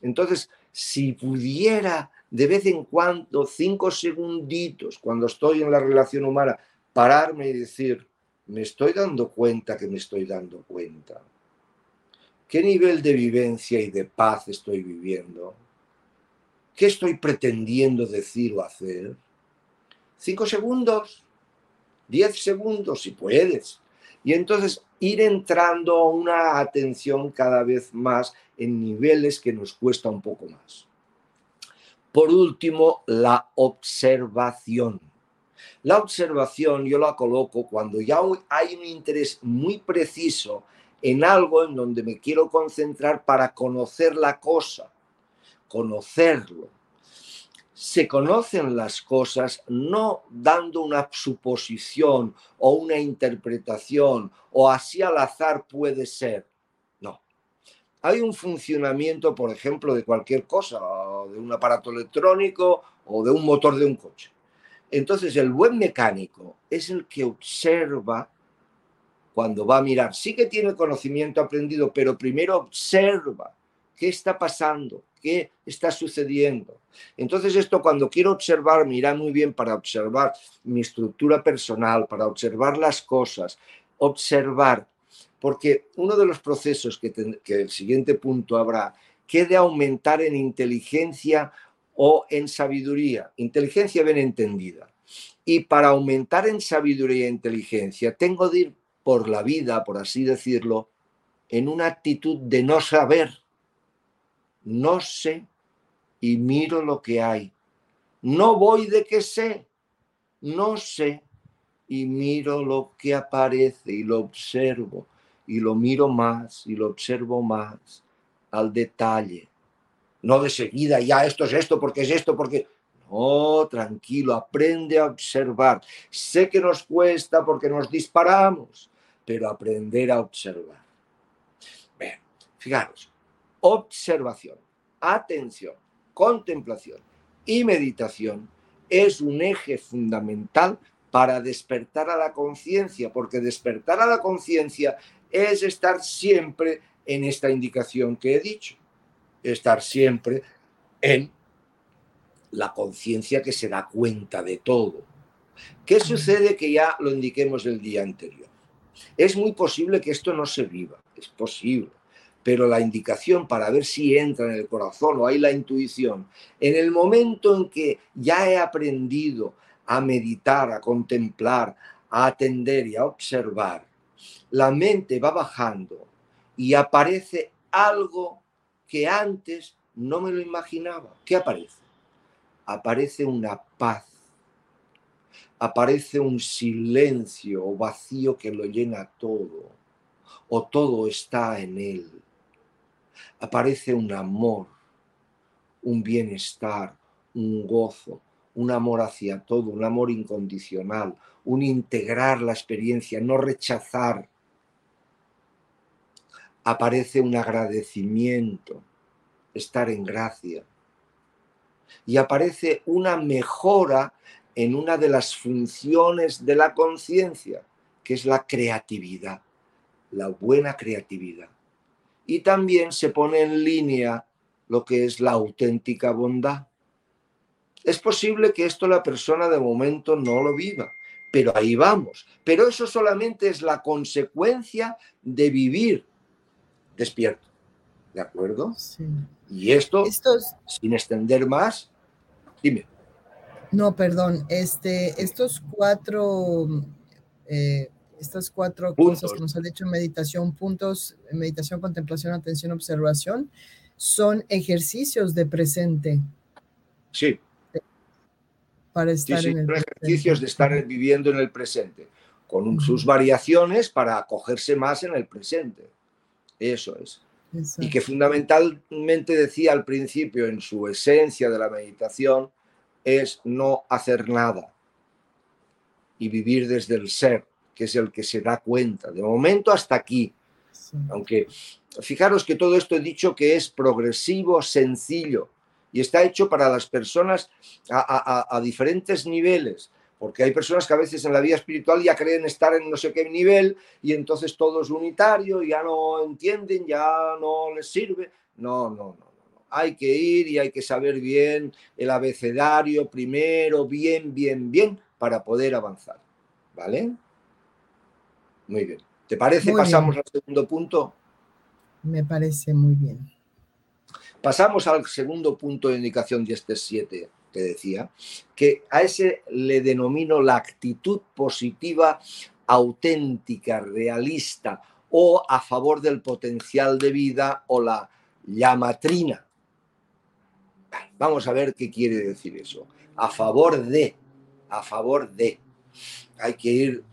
Entonces, si pudiera de vez en cuando, cinco segunditos, cuando estoy en la relación humana, pararme y decir, me estoy dando cuenta que me estoy dando cuenta. ¿Qué nivel de vivencia y de paz estoy viviendo? ¿Qué estoy pretendiendo decir o hacer? Cinco segundos, diez segundos, si puedes. Y entonces ir entrando a una atención cada vez más en niveles que nos cuesta un poco más. Por último, la observación. La observación yo la coloco cuando ya hay un interés muy preciso en algo en donde me quiero concentrar para conocer la cosa conocerlo. Se conocen las cosas no dando una suposición o una interpretación o así al azar puede ser. No. Hay un funcionamiento, por ejemplo, de cualquier cosa, de un aparato electrónico o de un motor de un coche. Entonces, el buen mecánico es el que observa cuando va a mirar. Sí que tiene conocimiento aprendido, pero primero observa qué está pasando, qué está sucediendo. Entonces esto cuando quiero observar, mira muy bien para observar mi estructura personal, para observar las cosas, observar, porque uno de los procesos que, que el siguiente punto habrá, que de aumentar en inteligencia o en sabiduría, inteligencia bien entendida. Y para aumentar en sabiduría e inteligencia, tengo de ir por la vida, por así decirlo, en una actitud de no saber no sé y miro lo que hay. No voy de que sé, no sé y miro lo que aparece y lo observo y lo miro más y lo observo más al detalle. No de seguida, ya esto es esto, porque es esto, porque... No, tranquilo, aprende a observar. Sé que nos cuesta porque nos disparamos, pero aprender a observar. Bien, fijaros, observación, atención, contemplación y meditación es un eje fundamental para despertar a la conciencia, porque despertar a la conciencia es estar siempre en esta indicación que he dicho, estar siempre en la conciencia que se da cuenta de todo. ¿Qué sucede que ya lo indiquemos el día anterior? Es muy posible que esto no se viva, es posible pero la indicación para ver si entra en el corazón o hay la intuición, en el momento en que ya he aprendido a meditar, a contemplar, a atender y a observar, la mente va bajando y aparece algo que antes no me lo imaginaba. ¿Qué aparece? Aparece una paz, aparece un silencio o vacío que lo llena todo, o todo está en él aparece un amor, un bienestar, un gozo, un amor hacia todo, un amor incondicional, un integrar la experiencia, no rechazar. Aparece un agradecimiento, estar en gracia. Y aparece una mejora en una de las funciones de la conciencia, que es la creatividad, la buena creatividad y también se pone en línea lo que es la auténtica bondad. Es posible que esto la persona de momento no lo viva, pero ahí vamos. Pero eso solamente es la consecuencia de vivir despierto. ¿De acuerdo? Sí. Y esto, sin extender más, dime. No, perdón, este, estos cuatro, eh, estas cuatro cosas que nos han dicho en meditación, puntos, meditación, contemplación, atención, observación, son ejercicios de presente. Sí. Para estar en el son ejercicios de estar viviendo en el presente, con sus variaciones para acogerse más en el presente. Eso es. Y que fundamentalmente decía al principio, en su esencia de la meditación, es no hacer nada y vivir desde el ser, que es el que se da cuenta. De momento hasta aquí. Aunque fijaros que todo esto he dicho que es progresivo, sencillo y está hecho para las personas a, diferentes niveles porque hay personas que a veces en la vida espiritual ya creen estar en no sé qué nivel y entonces todo es unitario, ya no entienden, ya no les sirve. No, no, no hay que ir y hay que saber bien el abecedario primero, bien, bien, bien, para poder avanzar. ¿Vale? Muy bien. ¿Te parece? Pasamos al segundo punto. Me parece muy bien. Pasamos al segundo punto de indicación de este 7 que decía, que a ese le denomino la actitud positiva auténtica, realista o a favor del potencial de vida o la llamatrina. Vamos a ver qué quiere decir eso. A favor de, a favor de. Hay que ir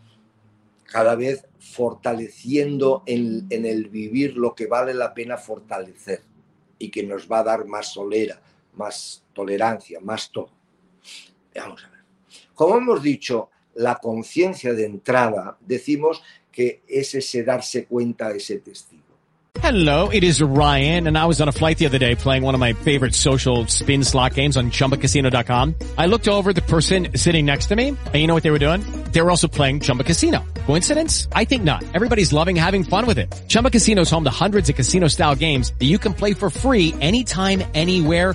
cada vez fortaleciendo en, el vivir lo que vale la pena fortalecer y que nos va a dar más solera, más tolerancia, más todo. Vamos a ver. Como hemos dicho, la conciencia de entrada, decimos que es ese darse cuenta, ese testigo. Hello, it is Ryan, and I was on a flight the other day playing one of my favorite social spin slot games on chumbacasino.com. I looked over the person sitting next to me, and you know what they were doing? They were also playing Chumba Casino. Coincidence? I think not. Everybody's loving having fun with it. Chumba Casino is home to hundreds of casino style games that you can play for free anytime, anywhere,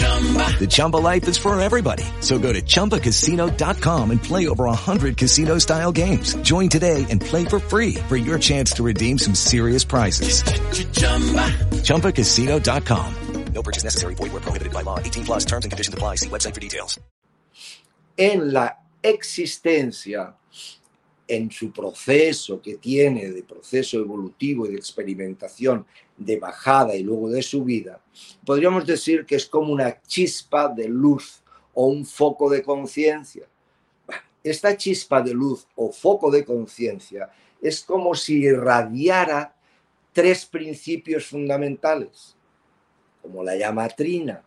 The Chumba life is for everybody. So go to ChumbaCasino.com and play over 100 casino style games. Join today and play for free for your chance to redeem some serious prizes. ChumbaCasino.com. No purchase necessary. Void where prohibited by law. 18 plus terms and conditions apply. See website for details. En la existencia en su proceso que tiene de proceso evolutivo y de experimentación de bajada y luego de subida, podríamos decir que es como una chispa de luz o un foco de conciencia. Esta chispa de luz o foco de conciencia es como si irradiara tres principios fundamentales, como la llamatrina,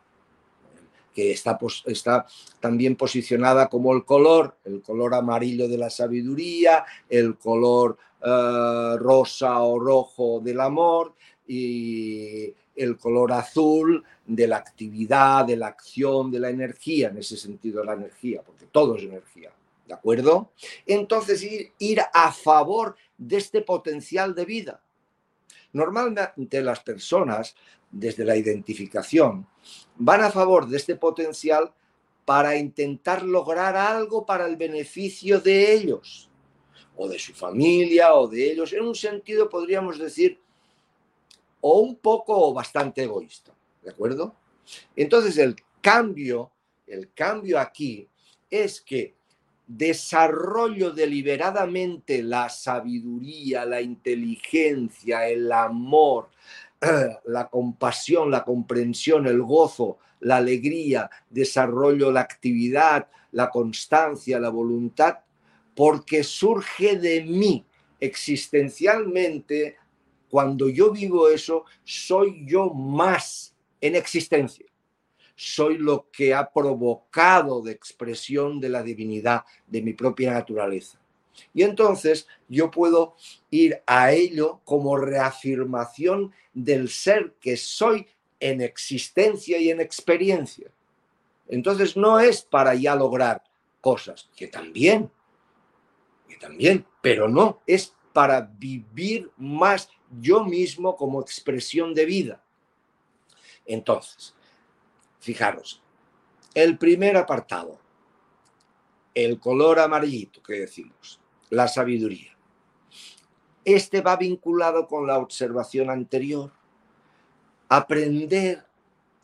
que está, está también posicionada como el color, el color amarillo de la sabiduría, el color eh, rosa o rojo del amor y el color azul de la actividad, de la acción, de la energía, en ese sentido la energía, porque todo es energía, ¿de acuerdo? Entonces ir a favor de este potencial de vida. Normalmente las personas, desde la identificación, van a favor de este potencial para intentar lograr algo para el beneficio de ellos, o de su familia, o de ellos. En un sentido, podríamos decir, o un poco o bastante egoísta, ¿de acuerdo? Entonces, el cambio, el cambio aquí es que desarrollo deliberadamente la sabiduría, la inteligencia, el amor, la compasión, la comprensión, el gozo, la alegría, desarrollo la actividad, la constancia, la voluntad, porque surge de mí existencialmente, cuando yo vivo eso, soy yo más en existencia. soy lo que ha provocado de expresión de la divinidad, de mi propia naturaleza. Y entonces yo puedo ir a ello como reafirmación del ser que soy en existencia y en experiencia. Entonces no es para ya lograr cosas, que también, que también, pero no, es para vivir más yo mismo como expresión de vida. Entonces, fijaros, el primer apartado, el color amarillito que decimos, la sabiduría. Este va vinculado con la observación anterior. Aprender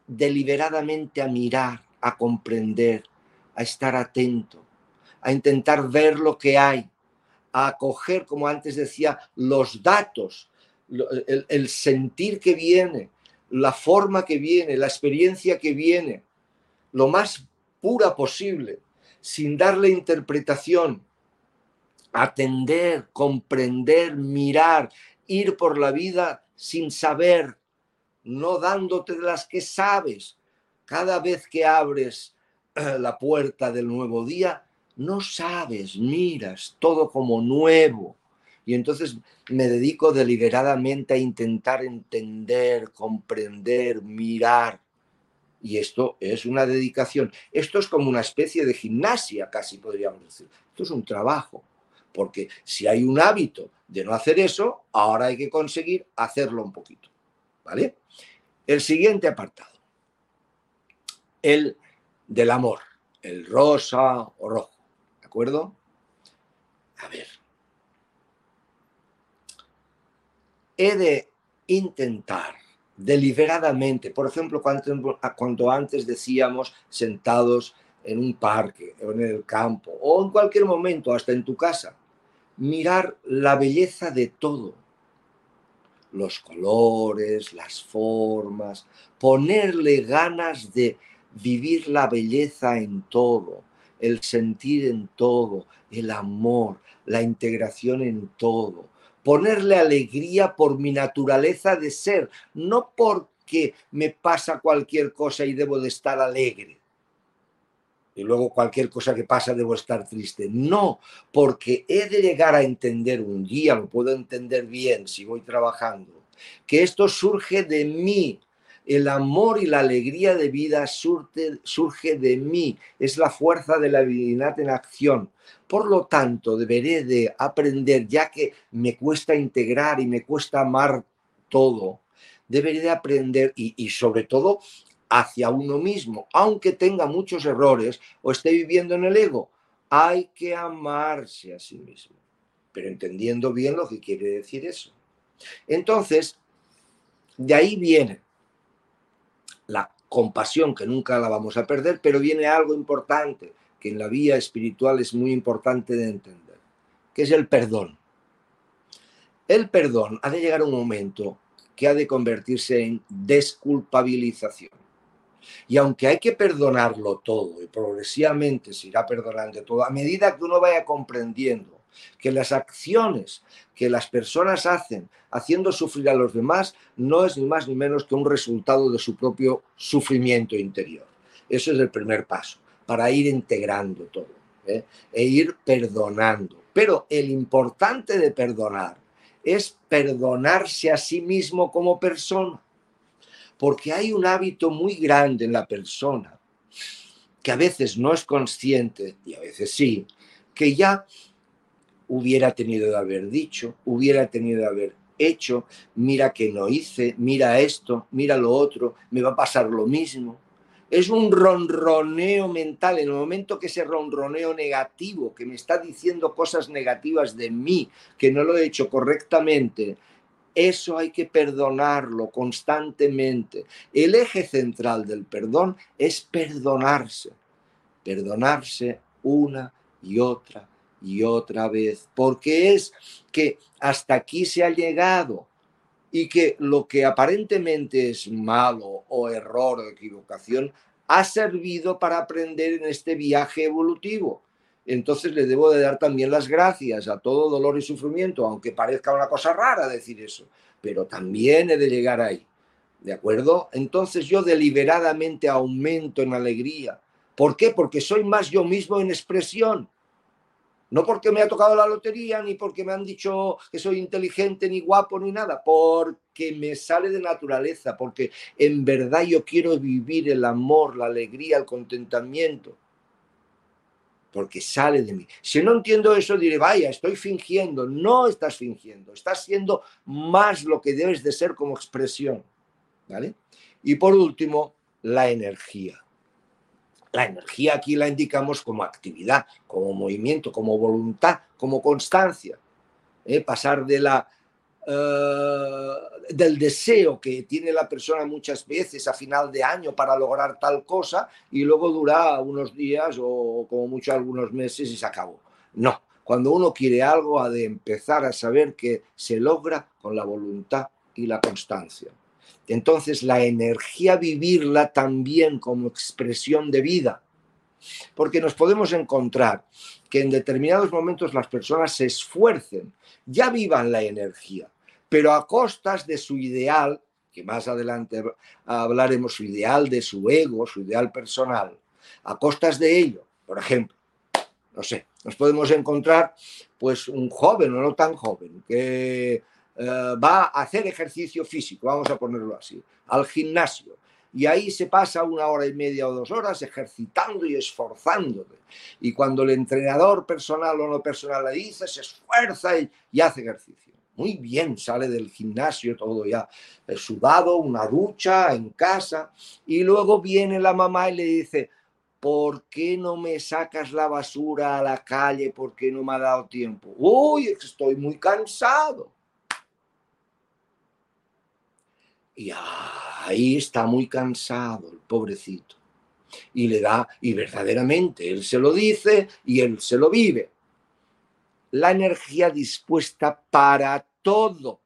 deliberadamente a mirar, a comprender, a estar atento, a intentar ver lo que hay, a acoger, como antes decía, los datos, el, sentir que viene, la forma que viene, la experiencia que viene, lo más pura posible, sin darle interpretación, atender, comprender, mirar, ir por la vida sin saber, no dándote de las que sabes. Cada vez que abres eh, la puerta del nuevo día, no sabes, miras todo como nuevo. Y entonces me dedico deliberadamente a intentar entender, comprender, mirar. Y esto es una dedicación. Esto es como una especie de gimnasia, casi podríamos decir. Esto es un trabajo. Porque si hay un hábito de no hacer eso, ahora hay que conseguir hacerlo un poquito. ¿Vale? El siguiente apartado. El del amor. El rosa o rojo. ¿De acuerdo? A ver. He de intentar deliberadamente, por ejemplo, cuando, antes decíamos sentados en un parque o en el campo o en cualquier momento, hasta en tu casa, mirar la belleza de todo, los colores, las formas, ponerle ganas de vivir la belleza en todo, el sentir en todo, el amor, la integración en todo, ponerle alegría por mi naturaleza de ser, no porque me pasa cualquier cosa y debo de estar alegre, y luego cualquier cosa que pasa debo estar triste. No, porque he de llegar a entender un día, lo puedo entender bien si voy trabajando, que esto surge de mí. El amor y la alegría de vida surge, de mí, es la fuerza de la divinidad en acción. Por lo tanto, deberé de aprender, ya que me cuesta integrar y me cuesta amar todo, deberé de aprender y sobre todo hacia uno mismo, aunque tenga muchos errores o esté viviendo en el ego. Hay que amarse a sí mismo, pero entendiendo bien lo que quiere decir eso. Entonces, de ahí viene la compasión, que nunca la vamos a perder, pero viene algo importante, que en la vía espiritual es muy importante de entender, que es el perdón. El perdón ha de llegar a un momento que ha de convertirse en desculpabilización. Y aunque hay que perdonarlo todo y progresivamente se irá perdonando todo, a medida que uno vaya comprendiendo que las acciones que las personas hacen haciendo sufrir a los demás no es ni más ni menos que un resultado de su propio sufrimiento interior. Eso es el primer paso, para ir integrando todo ¿eh? e ir perdonando. Pero el importante de perdonar es perdonarse a sí mismo como persona porque hay un hábito muy grande en la persona que a veces no es consciente y a veces sí, que ya hubiera tenido de haber dicho, hubiera tenido de haber hecho, mira que no hice, mira esto, mira lo otro, me va a pasar lo mismo. Es un ronroneo mental, en el momento que ese ronroneo negativo, que me está diciendo cosas negativas de mí, que no lo he hecho correctamente, eso hay que perdonarlo constantemente. El eje central del perdón es perdonarse. Perdonarse una y otra y otra vez. Porque es que hasta aquí se ha llegado y que lo que aparentemente es malo o error o equivocación ha servido para aprender en este viaje evolutivo entonces le debo de dar también las gracias a todo dolor y sufrimiento, aunque parezca una cosa rara decir eso, pero también he de llegar ahí, ¿De acuerdo? Entonces yo deliberadamente aumento en alegría. ¿Por qué? Porque soy más yo mismo en expresión. No porque me ha tocado la lotería, ni porque me han dicho que soy inteligente, ni guapo, ni nada, porque me sale de naturaleza, porque en verdad yo quiero vivir el amor, la alegría, el contentamiento, porque sale de mí. Si no entiendo eso, diré, vaya, estoy fingiendo. No estás fingiendo, estás siendo más lo que debes de ser como expresión. ¿Vale? Y por último, la energía. La energía aquí la indicamos como actividad, como movimiento, como voluntad, como constancia. ¿eh? Pasar eh, del deseo que tiene la persona muchas veces a final de año para lograr tal cosa y luego dura unos días o como mucho algunos meses y se acabó. No, cuando uno quiere algo ha de empezar a saber que se logra con la voluntad y la constancia. Entonces la energía vivirla también como expresión de vida, porque nos podemos encontrar que en determinados momentos las personas se esfuercen, ya vivan la energía, pero a costas de su ideal, que más adelante hablaremos, su ideal de su ego, su ideal personal, a costas de ello, por ejemplo, no sé, nos podemos encontrar pues un joven o no tan joven que va a hacer ejercicio físico, vamos a ponerlo así, al gimnasio. Y ahí se pasa una hora y media o dos horas ejercitando y esforzándose. Y cuando el entrenador personal o no personal le dice, se esfuerza y, hace ejercicio. Muy bien, sale del gimnasio todo ya eh, sudado, una ducha en casa. Y luego viene la mamá y le dice, ¿por qué no me sacas la basura a la calle? ¿Por qué no me ha dado tiempo? Uy, estoy muy cansado. Y ahí está muy cansado el pobrecito. Y le da, y verdaderamente él se lo dice y él se lo vive. La energía dispuesta para todo,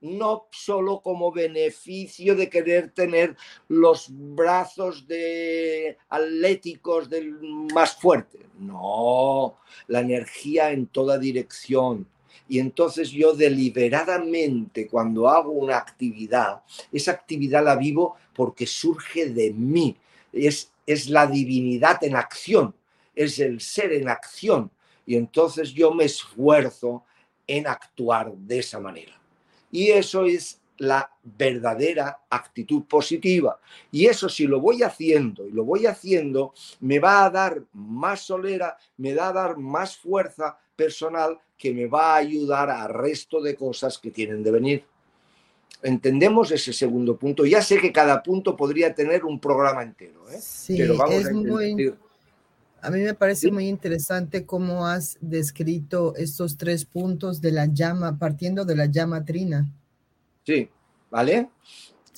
no solo como beneficio de querer tener los brazos de atléticos del más fuerte. No, la energía en toda dirección, y entonces yo deliberadamente cuando hago una actividad, esa actividad la vivo porque surge de mí. Es, es la divinidad en acción, es el ser en acción. Y entonces yo me esfuerzo en actuar de esa manera. Y eso es la verdadera actitud positiva. Y eso si lo voy haciendo y lo voy haciendo, me va a dar más solera, me va a dar más fuerza personal que me va a ayudar al resto de cosas que tienen de venir. Entendemos ese segundo punto. Ya sé que cada punto podría tener un programa entero, ¿eh? sí, pero vamos a muy, a mí me parece muy interesante cómo has descrito estos tres puntos de la llama, partiendo de la llama trina. Sí, ¿vale?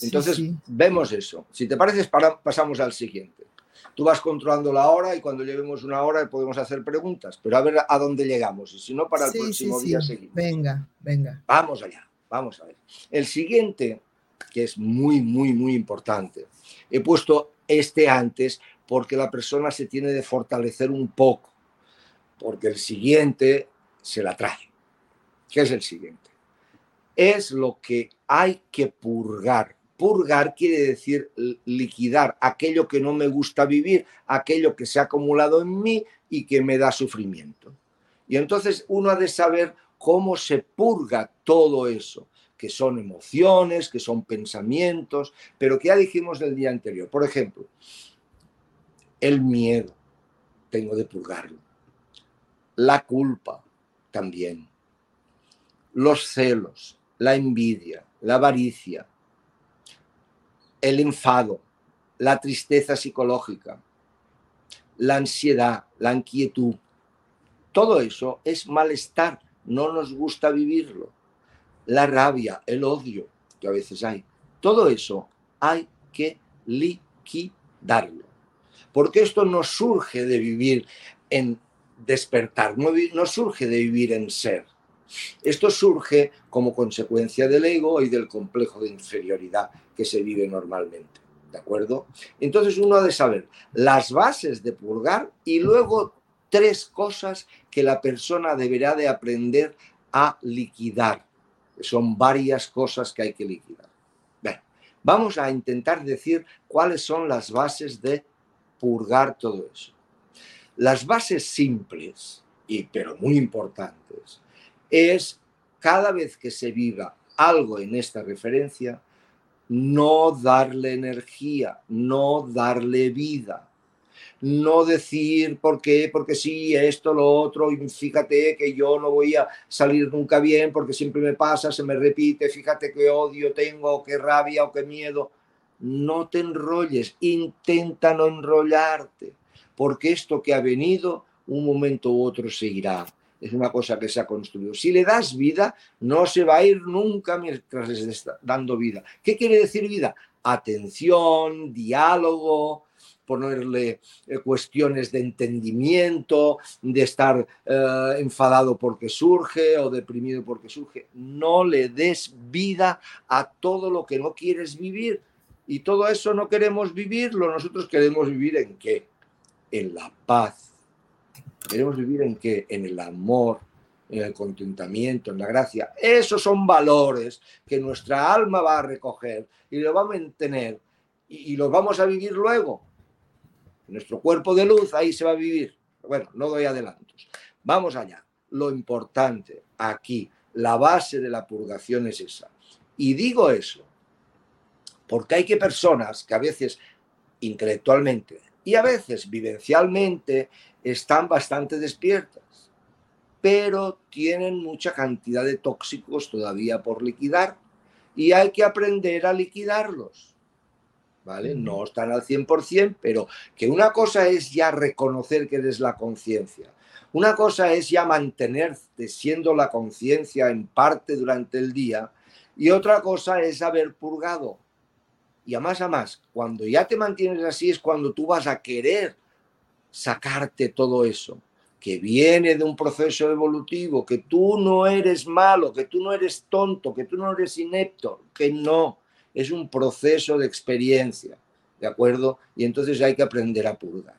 Entonces vemos eso. Si te parece, pasamos al siguiente. Tú vas controlando la hora y cuando llevemos una hora podemos hacer preguntas, pero a ver a dónde llegamos. Y si no, para el próximo día seguimos. Venga, venga. Vamos allá, vamos a ver. El siguiente, que es muy, muy, muy importante, he puesto este antes porque la persona se tiene de fortalecer un poco, porque el siguiente se la trae. ¿Qué es el siguiente? Es lo que hay que purgar Purgar quiere decir liquidar aquello que no me gusta vivir, aquello que se ha acumulado en mí y que me da sufrimiento. Y entonces uno ha de saber cómo se purga todo eso, que son emociones, que son pensamientos, pero que ya dijimos del día anterior. Por ejemplo, el miedo, tengo de purgarlo. La culpa, también. Los celos, la envidia, la avaricia, el enfado, la tristeza psicológica, la ansiedad, la inquietud. Todo eso es malestar, no nos gusta vivirlo. La rabia, el odio, que a veces hay. Todo eso hay que liquidarlo. Porque esto no surge de vivir en despertar, no, no surge de vivir en ser esto surge como consecuencia del ego y del complejo de inferioridad que se vive normalmente. ¿De acuerdo? Entonces uno ha de saber las bases de purgar y luego tres cosas que la persona deberá de aprender a liquidar. Son varias cosas que hay que liquidar. Vamos a intentar decir cuáles son las bases de purgar todo eso. Las bases simples, y, pero muy importantes, es cada vez que se viva algo en esta referencia, no darle energía, no darle vida. No decir por qué, porque sí, esto, lo otro, y fíjate que yo no voy a salir nunca bien porque siempre me pasa, se me repite, fíjate qué odio tengo, qué rabia o qué miedo. No te enrolles, intenta no enrollarte, porque esto que ha venido, un momento u otro se irá es una cosa que se ha construido. Si le das vida, no se va a ir nunca mientras les está dando vida. ¿Qué quiere decir vida? Atención, diálogo, ponerle eh, cuestiones de entendimiento, de estar eh, enfadado porque surge o deprimido porque surge. No le des vida a todo lo que no quieres vivir. Y todo eso no queremos vivirlo. Nosotros queremos vivir en qué? En la paz Queremos vivir en qué? En el amor, en el contentamiento, en la gracia. Esos son valores que nuestra alma va a recoger y lo va a mantener y, los vamos a vivir luego. Nuestro cuerpo de luz ahí se va a vivir. Bueno, no doy adelantos. Vamos allá. Lo importante aquí, la base de la purgación es esa. Y digo eso porque hay que personas que a veces intelectualmente y a veces vivencialmente están bastante despiertas, pero tienen mucha cantidad de tóxicos todavía por liquidar y hay que aprender a liquidarlos. ¿Vale? No están al 100%, pero que una cosa es ya reconocer que eres la conciencia. Una cosa es ya mantenerte siendo la conciencia en parte durante el día y otra cosa es haber purgado. Y a más a más, cuando ya te mantienes así es cuando tú vas a querer sacarte todo eso, que viene de un proceso evolutivo, que tú no eres malo, que tú no eres tonto, que tú no eres inepto, que no, es un proceso de experiencia, ¿de acuerdo? Y entonces hay que aprender a purgar.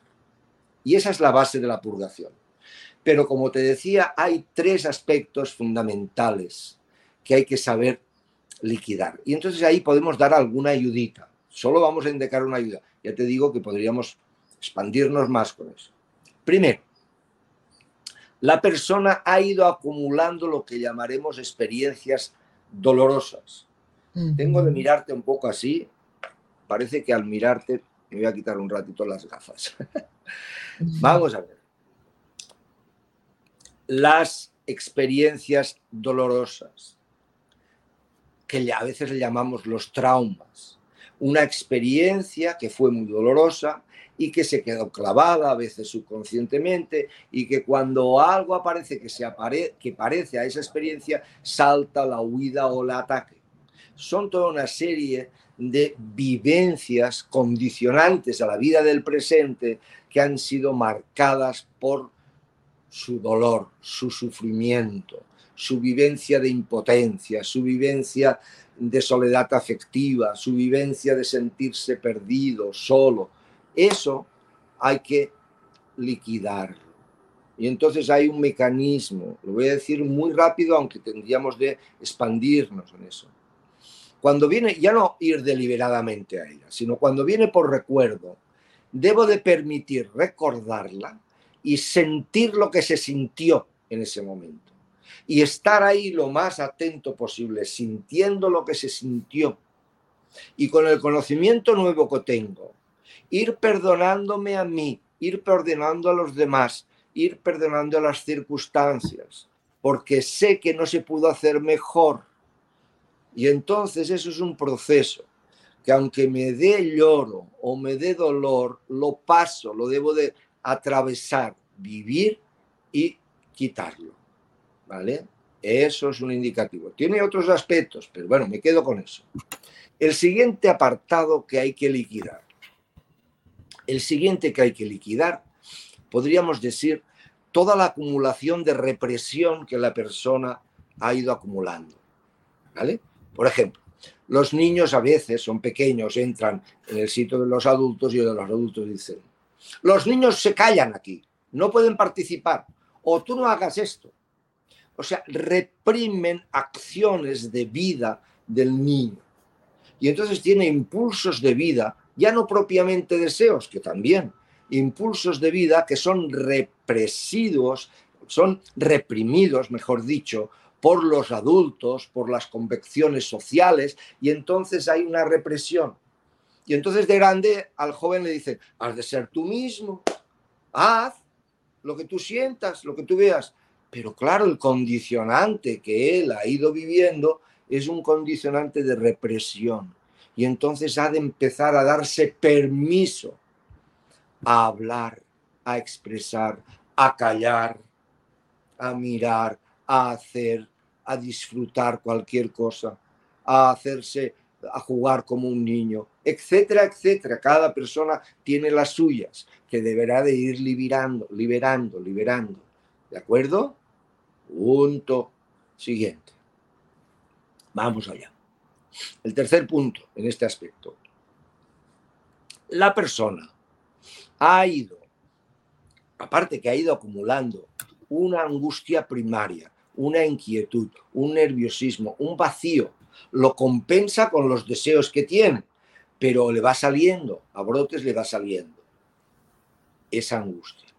Y esa es la base de la purgación. Pero como te decía, hay tres aspectos fundamentales que hay que saber liquidar. Y entonces ahí podemos dar alguna ayudita. Solo vamos a indicar una ayuda. Ya te digo que podríamos expandirnos más con eso. Primero, la persona ha ido acumulando lo que llamaremos experiencias dolorosas. Tengo de mirarte un poco así. Parece que al mirarte me voy a quitar un ratito las gafas. Vamos a ver. Las experiencias dolorosas, que a veces le llamamos los traumas. Una experiencia que fue muy dolorosa, y que se quedó clavada a veces subconscientemente y que cuando algo aparece que, se que parece a esa experiencia, salta la huida o el ataque. Son toda una serie de vivencias condicionantes a la vida del presente que han sido marcadas por su dolor, su sufrimiento, su vivencia de impotencia, su vivencia de soledad afectiva, su vivencia de sentirse perdido, solo, eso hay que liquidarlo. Y entonces hay un mecanismo, lo voy a decir muy rápido, aunque tendríamos de expandirnos en eso. Cuando viene, ya no ir deliberadamente a ella, sino cuando viene por recuerdo, debo de permitir recordarla y sentir lo que se sintió en ese momento. Y estar ahí lo más atento posible, sintiendo lo que se sintió. Y con el conocimiento nuevo que tengo, ir perdonándome a mí, ir perdonando a los demás, ir perdonando a las circunstancias, porque sé que no se pudo hacer mejor. Y entonces eso es un proceso que aunque me dé lloro o me dé dolor, lo paso, lo debo de atravesar, vivir y quitarlo. ¿Vale? Eso es un indicativo. Tiene otros aspectos, pero bueno, me quedo con eso. El siguiente apartado que hay que liquidar el siguiente que hay que liquidar, podríamos decir, toda la acumulación de represión que la persona ha ido acumulando. ¿Vale? Por ejemplo, los niños a veces son pequeños, entran en el sitio de los adultos y de los adultos dicen, los niños se callan aquí, no pueden participar, o tú no hagas esto. O sea, reprimen acciones de vida del niño. Y entonces tiene impulsos de vida, ya no propiamente deseos, que también, impulsos de vida que son represidos, son reprimidos, mejor dicho, por los adultos, por las convecciones sociales, y entonces hay una represión. Y entonces de grande al joven le dice, has de ser tú mismo, haz lo que tú sientas, lo que tú veas. Pero claro, el condicionante que él ha ido viviendo es un condicionante de represión. Y entonces ha de empezar a darse permiso a hablar, a expresar, a callar, a mirar, a hacer, a disfrutar cualquier cosa, a hacerse, a jugar como un niño, etcétera, etcétera. Cada persona tiene las suyas que deberá de ir liberando, liberando, liberando. ¿De acuerdo? Punto siguiente. Vamos allá. El tercer punto en este aspecto. La persona ha ido, aparte que ha ido acumulando una angustia primaria, una inquietud, un nerviosismo, un vacío, lo compensa con los deseos que tiene, pero le va saliendo, a brotes le va saliendo esa angustia.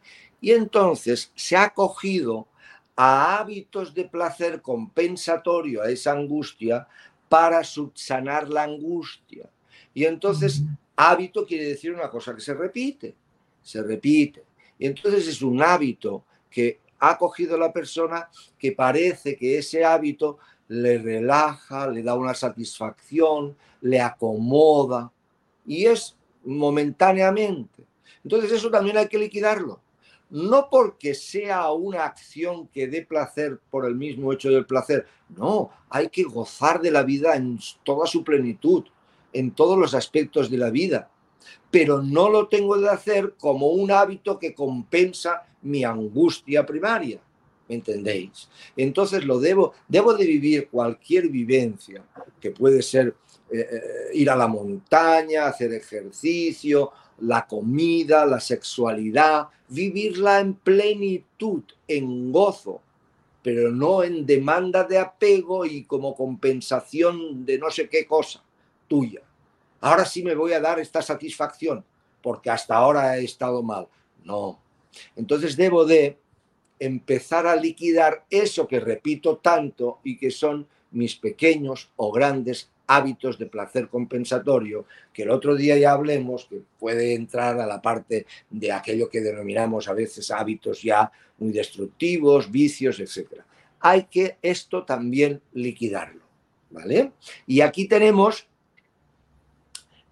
Y entonces se ha cogido a hábitos de placer compensatorio a esa angustia para subsanar la angustia. Y entonces hábito quiere decir una cosa que se repite, se repite. Y entonces es un hábito que ha cogido la persona que parece que ese hábito le relaja, le da una satisfacción, le acomoda y es momentáneamente. Entonces eso también hay que liquidarlo no porque sea una acción que dé placer por el mismo hecho del placer, no, hay que gozar de la vida en toda su plenitud, en todos los aspectos de la vida, pero no lo tengo de hacer como un hábito que compensa mi angustia primaria. ¿Me entendéis? Entonces lo debo, debo de vivir cualquier vivencia, que puede ser eh, eh, ir a la montaña, hacer ejercicio, la comida, la sexualidad, vivirla en plenitud, en gozo, pero no en demanda de apego y como compensación de no sé qué cosa tuya. Ahora sí me voy a dar esta satisfacción, porque hasta ahora he estado mal. No. Entonces debo de empezar a liquidar eso que repito tanto y que son mis pequeños o grandes hábitos de placer compensatorio, que el otro día ya hablemos, que puede entrar a la parte de aquello que denominamos a veces hábitos ya muy destructivos, vicios, etc. Hay que esto también liquidarlo, ¿vale? Y aquí tenemos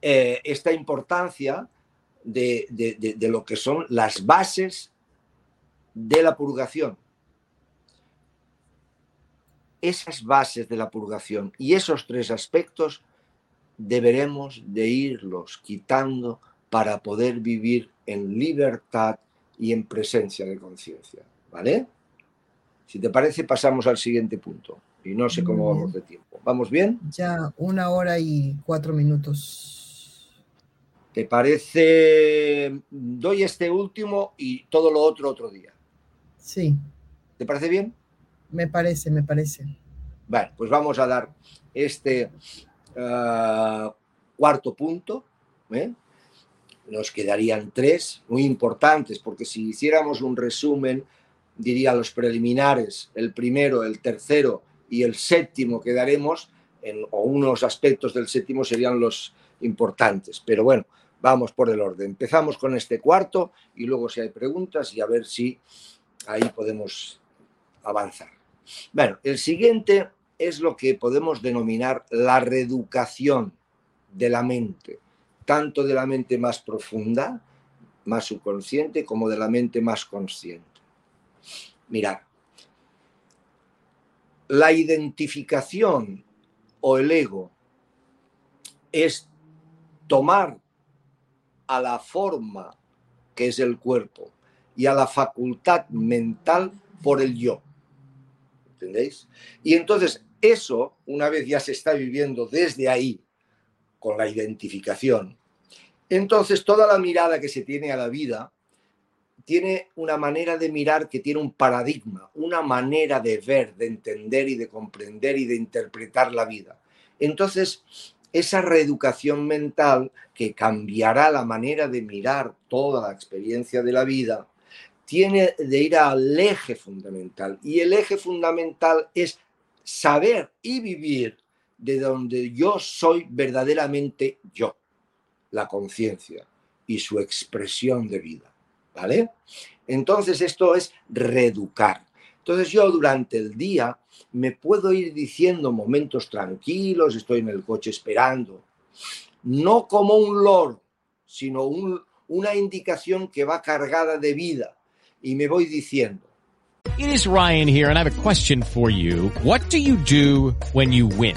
eh, esta importancia de, de lo que son las bases de la purgación esas bases de la purgación y esos tres aspectos deberemos de irlos quitando para poder vivir en libertad y en presencia de conciencia. ¿Vale? Si te parece, pasamos al siguiente punto. Y no sé cómo vamos de tiempo. ¿Vamos bien? Ya una hora y cuatro minutos. ¿Te parece? Doy este último y todo lo otro otro día. Sí. ¿Te parece bien? Me parece, me parece. Bueno, pues vamos a dar este ah, cuarto punto. ¿eh? Nos quedarían tres muy importantes, porque si hiciéramos un resumen, diría los preliminares, el primero, el tercero y el séptimo que daremos, en, o unos aspectos del séptimo serían los importantes. Pero bueno, vamos por el orden. Empezamos con este cuarto y luego si hay preguntas y a ver si ahí podemos avanzar. Bueno, el siguiente es lo que podemos denominar la reeducación de la mente, tanto de la mente más profunda, más subconsciente, como de la mente más consciente. Mirad, la identificación o el ego es tomar a la forma que es el cuerpo y a la facultad mental por el yo. ¿Entendéis? Y entonces eso, una vez ya se está viviendo desde ahí, con la identificación, entonces toda la mirada que se tiene a la vida tiene una manera de mirar que tiene un paradigma, una manera de ver, de entender y de comprender y de interpretar la vida. Entonces, esa reeducación mental que cambiará la manera de mirar toda la experiencia de la vida, tiene de ir al eje fundamental. Y el eje fundamental es saber y vivir de donde yo soy verdaderamente yo, la conciencia y su expresión de vida. ¿Vale? Entonces esto es reeducar. Entonces yo durante el día me puedo ir diciendo momentos tranquilos, estoy en el coche esperando, no como un loro, sino una indicación que va cargada de vida y me voy diciendo. It is Ryan here and I have a question for you. What do you do when you win?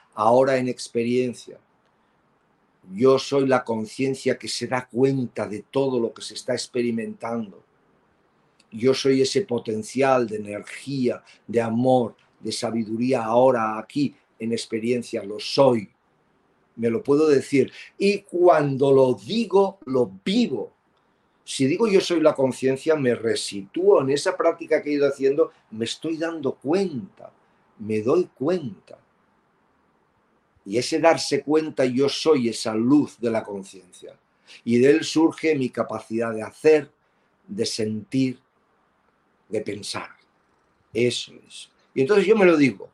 ahora en experiencia. Yo soy la conciencia que se da cuenta de todo lo que se está experimentando. Yo soy ese potencial de energía, de amor, de sabiduría ahora aquí en experiencia. Lo soy. Me lo puedo decir. Y cuando lo digo, lo vivo. Si digo yo soy la conciencia, me resitúo en esa práctica que he ido haciendo, me estoy dando cuenta, me doy cuenta. Y ese darse cuenta, yo soy esa luz de la conciencia. Y de él surge mi capacidad de hacer, de sentir, de pensar. Eso es. Y entonces yo me lo digo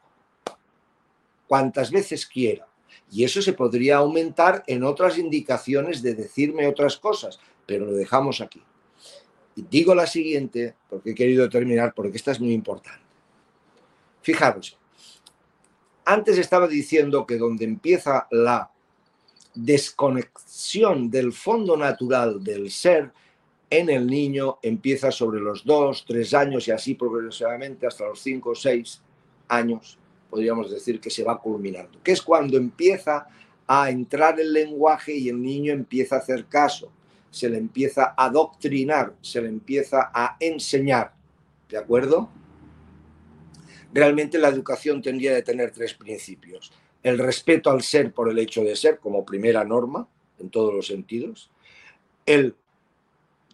cuantas veces quiera. Y eso se podría aumentar en otras indicaciones de decirme otras cosas, pero lo dejamos aquí. Y digo la siguiente, porque he querido terminar, porque esta es muy importante. Fijaros, antes estaba diciendo que donde empieza la desconexión del fondo natural del ser en el niño empieza sobre los dos, tres años y así progresivamente hasta los cinco o seis años, podríamos decir que se va culminando, que es cuando empieza a entrar el lenguaje y el niño empieza a hacer caso, se le empieza a adoctrinar, se le empieza a enseñar, ¿de acuerdo? Realmente la educación tendría de tener tres principios. El respeto al ser por el hecho de ser como primera norma, en todos los sentidos. El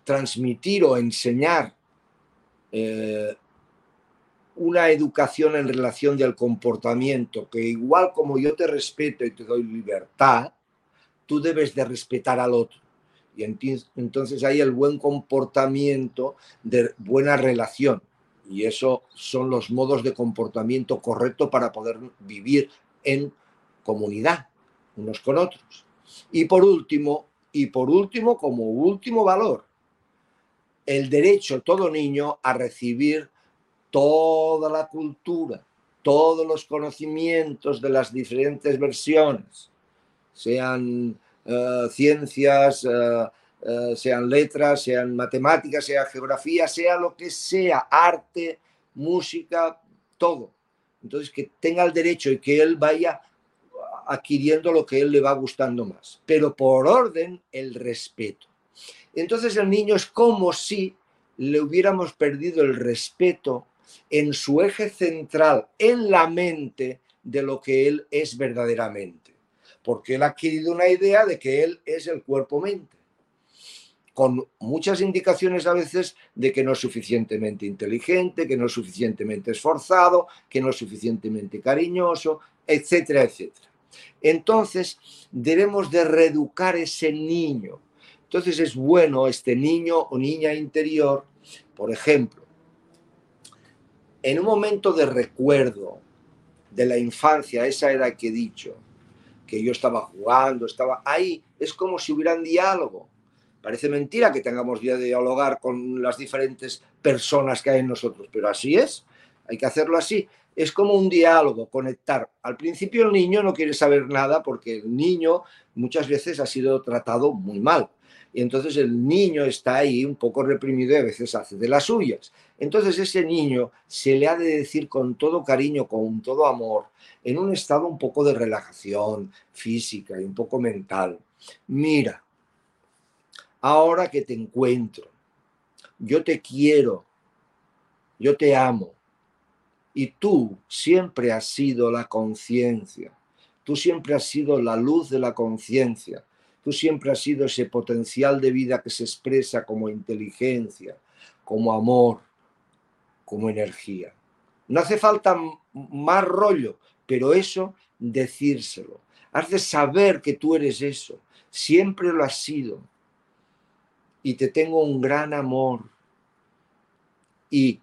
transmitir o enseñar eh, una educación en relación del comportamiento, que igual como yo te respeto y te doy libertad, tú debes de respetar al otro. Y entonces hay el buen comportamiento de buena relación y eso son los modos de comportamiento correcto para poder vivir en comunidad, unos con otros. Y por último, y por último, como último valor, el derecho todo niño a recibir toda la cultura, todos los conocimientos de las diferentes versiones, sean eh, ciencias, eh, eh, sean letras, sean matemáticas, sea geografía, sea lo que sea, arte, música, todo. Entonces, que tenga el derecho y que él vaya adquiriendo lo que él le va gustando más, pero por orden el respeto. Entonces el niño es como si le hubiéramos perdido el respeto en su eje central, en la mente de lo que él es verdaderamente, porque él ha adquirido una idea de que él es el cuerpo-mente con muchas indicaciones a veces de que no es suficientemente inteligente, que no es suficientemente esforzado, que no es suficientemente cariñoso, etcétera, etcétera. Entonces, debemos de reeducar ese niño. Entonces es bueno este niño o niña interior, por ejemplo, en un momento de recuerdo de la infancia, esa edad que he dicho, que yo estaba jugando, estaba ahí, es como si hubiera un diálogo. Parece mentira que tengamos que dialogar con las diferentes personas que hay en nosotros, pero así es, hay que hacerlo así. Es como un diálogo, conectar. Al principio el niño no quiere saber nada porque el niño muchas veces ha sido tratado muy mal. Y entonces el niño está ahí un poco reprimido y a veces hace de las suyas. Entonces ese niño se le ha de decir con todo cariño, con todo amor, en un estado un poco de relajación física y un poco mental. Mira, ahora que te encuentro, yo te quiero, yo te amo. Y tú siempre has sido la conciencia, tú siempre has sido la luz de la conciencia, tú siempre has sido ese potencial de vida que se expresa como inteligencia, como amor, como energía. No hace falta más rollo, pero eso decírselo. Has de saber que tú eres eso, siempre lo has sido. Y te tengo un gran amor. Y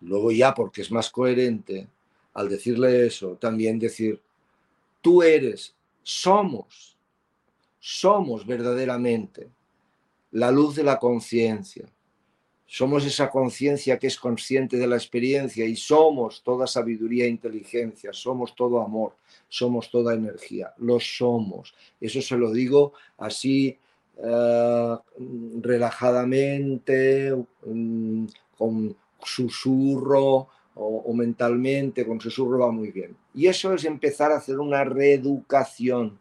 luego ya, porque es más coherente, al decirle eso, también decir, tú eres, somos, somos verdaderamente la luz de la conciencia. Somos esa conciencia que es consciente de la experiencia y somos toda sabiduría e inteligencia, somos todo amor, somos toda energía, lo somos. Eso se lo digo así eh, relajadamente, mm, con susurro o, mentalmente, con susurro va muy bien. Y eso es empezar a hacer una reeducación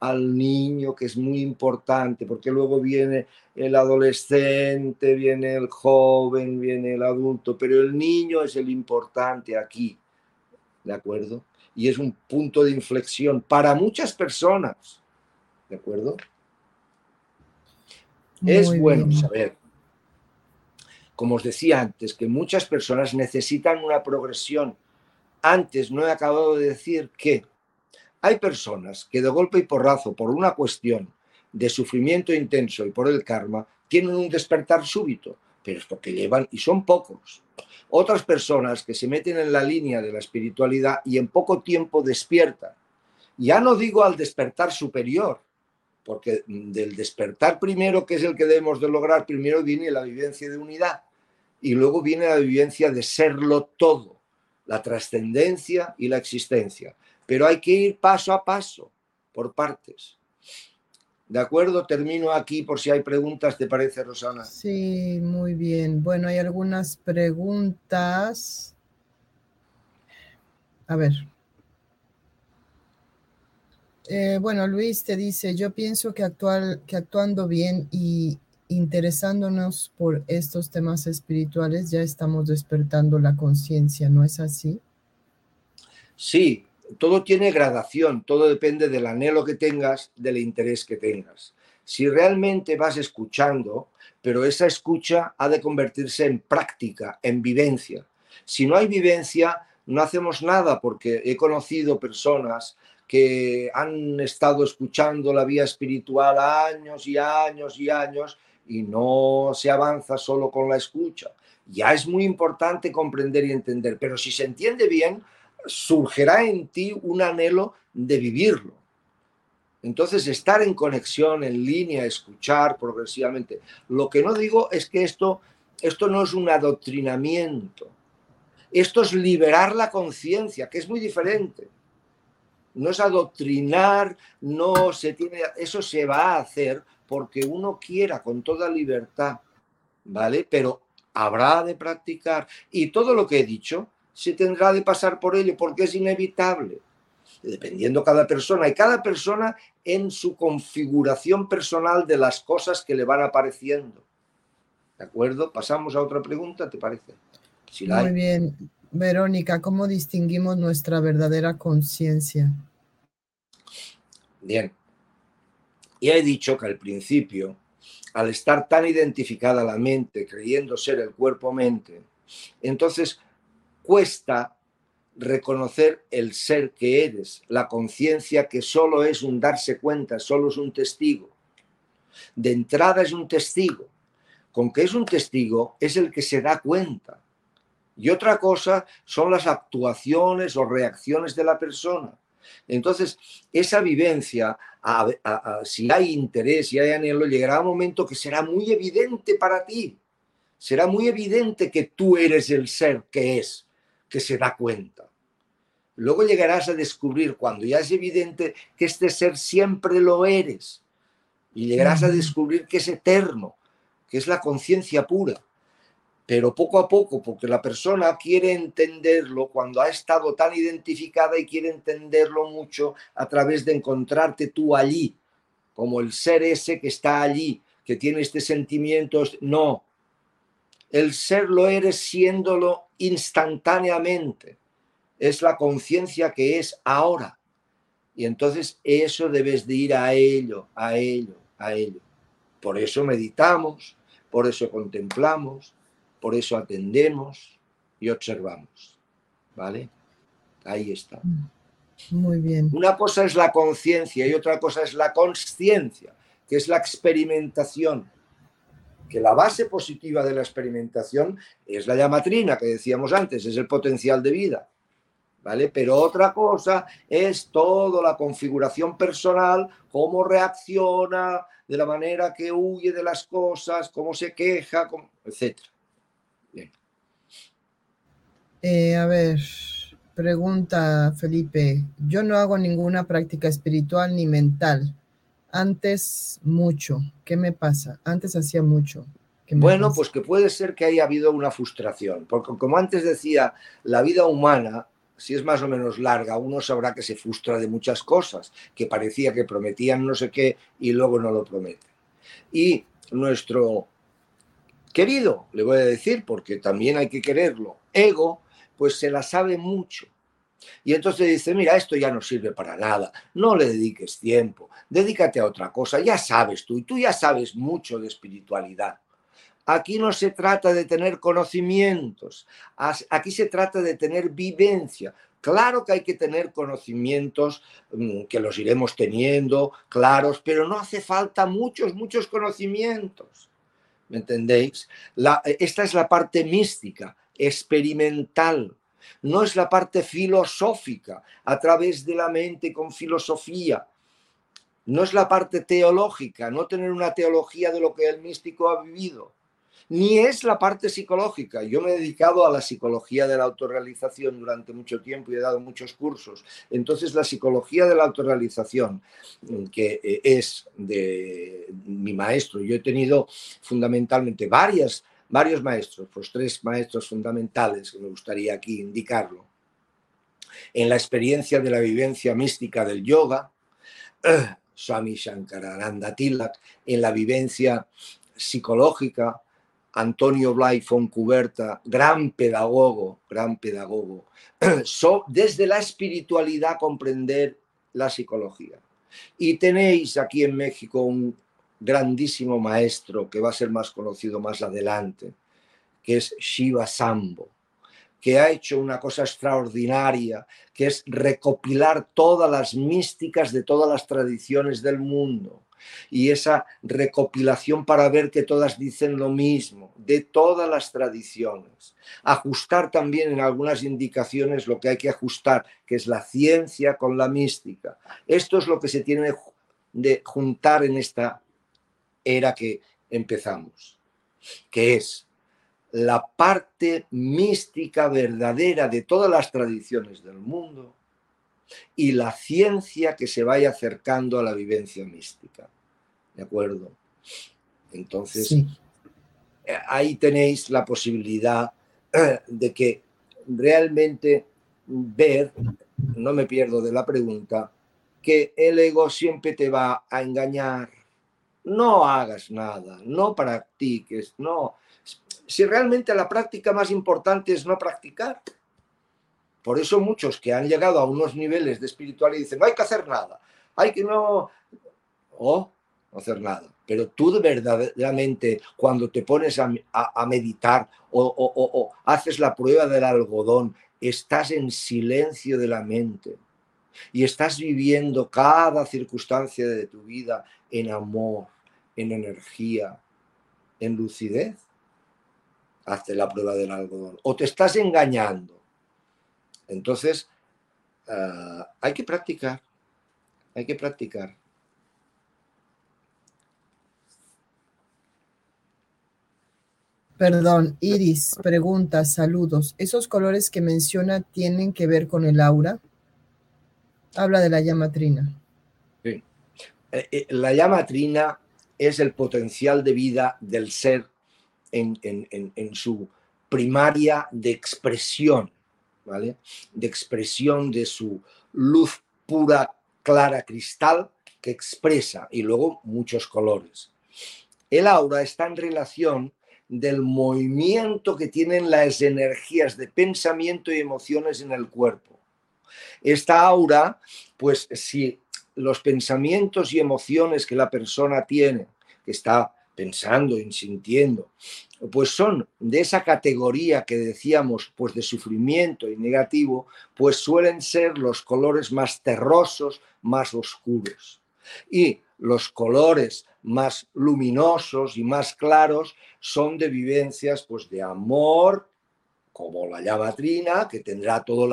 al niño, que es muy importante, porque luego viene el adolescente, viene el joven, viene el adulto, pero el niño es el importante aquí, ¿de acuerdo? Y es un punto de inflexión para muchas personas, ¿de acuerdo? Es bueno saber, como os decía antes, que muchas personas necesitan una progresión. Antes no he acabado de decir que hay personas que de golpe y porrazo, por una cuestión de sufrimiento intenso y por el karma, tienen un despertar súbito, pero es porque llevan, y son pocos. Otras personas que se meten en la línea de la espiritualidad y en poco tiempo despiertan. Ya no digo al despertar superior, porque del despertar primero, que es el que debemos de lograr, primero viene la vivencia de unidad y luego viene la vivencia de serlo todo, la trascendencia y la existencia pero hay que ir paso a paso, por partes. ¿De acuerdo? Termino aquí por si hay preguntas, ¿te parece, Rosana? Sí, muy bien. Bueno, hay algunas preguntas. A ver. Eh, bueno, Luis te dice, yo pienso que, actual, que actuando bien y interesándonos por estos temas espirituales ya estamos despertando la conciencia, ¿no es así? Sí, todo tiene gradación, todo depende del anhelo que tengas, del interés que tengas. Si realmente vas escuchando, pero esa escucha ha de convertirse en práctica, en vivencia. Si no hay vivencia, no hacemos nada porque he conocido personas que han estado escuchando la vía espiritual años y años y años y no se avanza solo con la escucha. Ya es muy importante comprender y entender, pero si se entiende bien, surgirá en ti un anhelo de vivirlo. Entonces, estar en conexión, en línea, escuchar progresivamente. Lo que no digo es que esto, esto no es un adoctrinamiento. Esto es liberar la conciencia, que es muy diferente. No es adoctrinar, no se tiene, eso se va a hacer porque uno quiera con toda libertad, ¿vale? Pero habrá de practicar. Y todo lo que he dicho se tendrá de pasar por ello porque es inevitable, dependiendo cada persona y cada persona en su configuración personal de las cosas que le van apareciendo. ¿De acuerdo? Pasamos a otra pregunta, ¿te parece? Muy bien. Verónica, ¿cómo distinguimos nuestra verdadera conciencia? Bien. Ya he dicho que al principio, al estar tan identificada la mente, creyendo ser el cuerpo-mente, entonces cuesta reconocer el ser que eres, la conciencia que solo es un darse cuenta, solo es un testigo. De entrada es un testigo. Con que es un testigo es el que se da cuenta. Y otra cosa son las actuaciones o reacciones de la persona. Entonces, esa vivencia, si hay interés, si hay anhelo, llegará un momento que será muy evidente para ti. Será muy evidente que tú eres el ser que es, que se da cuenta. Luego llegarás a descubrir, cuando ya es evidente, que este ser siempre lo eres. Y llegarás a descubrir que es eterno, que es la conciencia pura pero poco a poco, porque la persona quiere entenderlo cuando ha estado tan identificada y quiere entenderlo mucho a través de encontrarte tú allí, como el ser ese que está allí, que tiene este sentimiento. No, el ser lo eres siéndolo instantáneamente. Es la conciencia que es ahora. Y entonces eso debes de ir a ello, a ello, a ello. Por eso meditamos, por eso contemplamos, por eso atendemos y observamos. ¿Vale? Ahí está. Muy bien. Una cosa es la conciencia y otra cosa es la consciencia, que es la experimentación. Que la base positiva de la experimentación es la llamatrina que decíamos antes, es el potencial de vida. ¿Vale? Pero otra cosa es toda la configuración personal, cómo reacciona, de la manera que huye de las cosas, cómo se queja, etcétera. Eh, a ver, pregunta Felipe. Yo no hago ninguna práctica espiritual ni mental. Antes mucho. ¿Qué me pasa? Antes hacía mucho. Bueno, pues que puede ser que haya habido una frustración, porque como antes decía, la vida humana, si es más o menos larga, uno sabrá que se frustra de muchas cosas, que parecía que prometían no sé qué y luego no lo prometen. Y nuestro querido, le voy a decir, porque también hay que quererlo, ego, pues se la sabe mucho. Y entonces dice, mira, esto ya no sirve para nada, no le dediques tiempo, dedícate a otra cosa, ya sabes tú, y tú ya sabes mucho de espiritualidad. Aquí no se trata de tener conocimientos, aquí se trata de tener vivencia. Claro que hay que tener conocimientos mm, que los iremos teniendo, claros, pero no hace falta muchos, muchos conocimientos. ¿Me entendéis? esta es la parte mística experimental, no es la parte filosófica, a través de la mente con filosofía. No es la parte teológica, no tener una teología de lo que el místico ha vivido. Ni es la parte psicológica. Yo me he dedicado a la psicología de la autorrealización durante mucho tiempo y he dado muchos cursos. Entonces, la psicología de la autorrealización, que eh, es de mi maestro, yo he tenido fundamentalmente varias varios maestros, pues tres maestros fundamentales que me gustaría aquí indicarlo. En la experiencia de la vivencia mística del yoga, Swami Shankarananda Tilak, en la vivencia psicológica, Antonio Blay Foncuberta, gran pedagogo, gran pedagogo, desde la espiritualidad comprender la psicología. Y tenéis aquí en México un grandísimo maestro que va a ser más conocido más adelante, que es Shiva Sambo, que ha hecho una cosa extraordinaria, que es recopilar todas las místicas de todas las tradiciones del mundo. Y esa recopilación para ver que todas dicen lo mismo, de todas las tradiciones. Ajustar también en algunas indicaciones lo que hay que ajustar, que es la ciencia con la mística. Esto es lo que se tiene de juntar en esta era que empezamos, que es la parte mística verdadera de todas las tradiciones del mundo y la ciencia que se vaya acercando a la vivencia mística. ¿De acuerdo? Entonces, ahí tenéis la posibilidad eh, de que realmente ver, no me pierdo de la pregunta, que el ego siempre te va a engañar, no hagas nada, no practiques, no. Si realmente la práctica más importante es no practicar. Por eso muchos que han llegado a unos niveles de espiritualidad dicen, no hay que hacer nada, hay que no... O no hacer nada. Pero tú verdaderamente cuando te pones a, meditar o, o haces la prueba del algodón, estás en silencio de la mente y estás viviendo cada circunstancia de tu vida en amor en energía, en lucidez, hazte la prueba del algodón. O te estás engañando. Entonces, ah, hay que practicar, hay que practicar. Perdón, Iris pregunta, saludos. ¿Esos colores que menciona tienen que ver con el aura? Habla de la llama trina. Sí. Eh, eh, la llama trina es el potencial de vida del ser en, en su primaria de expresión, ¿vale? De expresión de su luz pura, clara, cristal, que expresa, y luego muchos colores. El aura está en relación del movimiento que tienen las energías de pensamiento y emociones en el cuerpo. Esta aura, pues si los pensamientos y emociones que la persona tiene, que está pensando y sintiendo, pues son de esa categoría que decíamos, pues de sufrimiento y negativo, pues suelen ser los colores más terrosos, más oscuros. Y los colores más luminosos y más claros son de vivencias pues de amor, como la llama trina, que tendrá todo el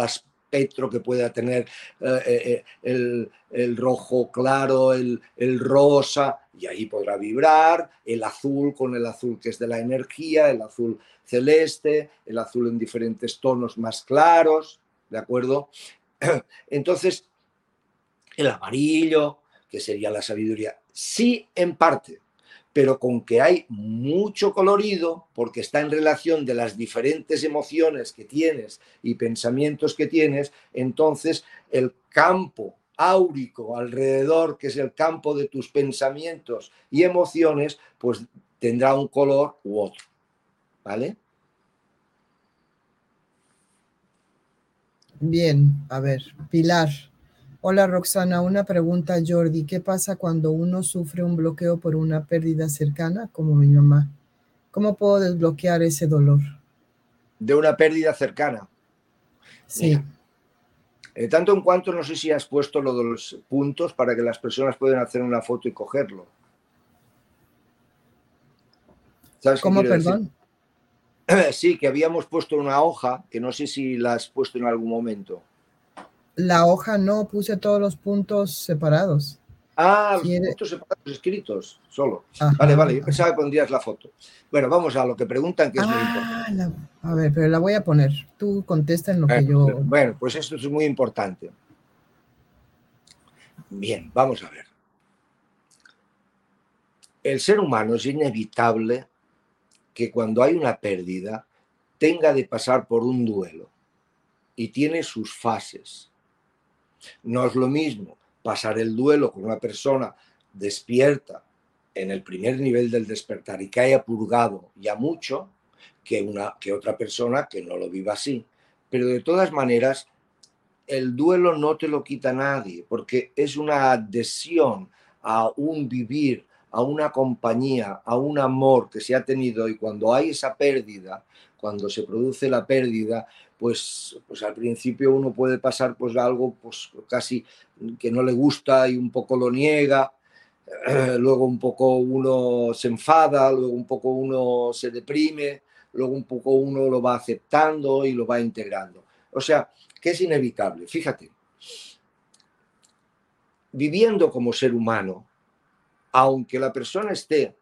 que pueda tener eh, eh, eh, el, rojo claro, el, el rosa, y ahí podrá vibrar, el azul con el azul que es de la energía, el azul celeste, el azul en diferentes tonos más claros, ¿de acuerdo? Entonces, el amarillo, que sería la sabiduría, sí en parte, pero con que hay mucho colorido, porque está en relación de las diferentes emociones que tienes y pensamientos que tienes, entonces el campo áurico alrededor, que es el campo de tus pensamientos y emociones, pues tendrá un color u otro. ¿Vale? Bien, a ver, Pilar. Hola Roxana, una pregunta Jordi. ¿Qué pasa cuando uno sufre un bloqueo por una pérdida cercana, como mi mamá? ¿Cómo puedo desbloquear ese dolor? De una pérdida cercana. Sí. Eh, tanto en cuanto no sé si has puesto lo de los puntos para que las personas puedan hacer una foto y cogerlo. ¿Cómo, perdón? Sí, que habíamos puesto una hoja, que no sé si la has puesto en algún momento. La hoja no, puse todos los puntos separados. Ah, los puntos separados escritos, solo. Vale, vale, yo pensaba que pondrías la foto. Bueno, vamos a lo que preguntan, que es muy ah, importante. a ver, pero la voy a poner. Tú contesta en lo que yo... Bueno, pues esto es muy importante. Bien, vamos a ver. El ser humano es inevitable que cuando hay una pérdida tenga de pasar por un duelo y tiene sus fases. No es lo mismo pasar el duelo con una persona despierta en el primer nivel del despertar y que haya purgado ya mucho que, una, que otra persona que no lo viva así. Pero de todas maneras, el duelo no te lo quita nadie, porque es una adhesión a un vivir, a una compañía, a un amor que se ha tenido y cuando hay esa pérdida, cuando se produce la pérdida, pues, pues al principio uno puede pasar pues algo pues casi que no le gusta y un poco lo niega, luego un poco uno se enfada, luego un poco uno se deprime, luego un poco uno lo va aceptando y lo va integrando. O sea, que es inevitable. Fíjate, viviendo como ser humano, aunque la persona esté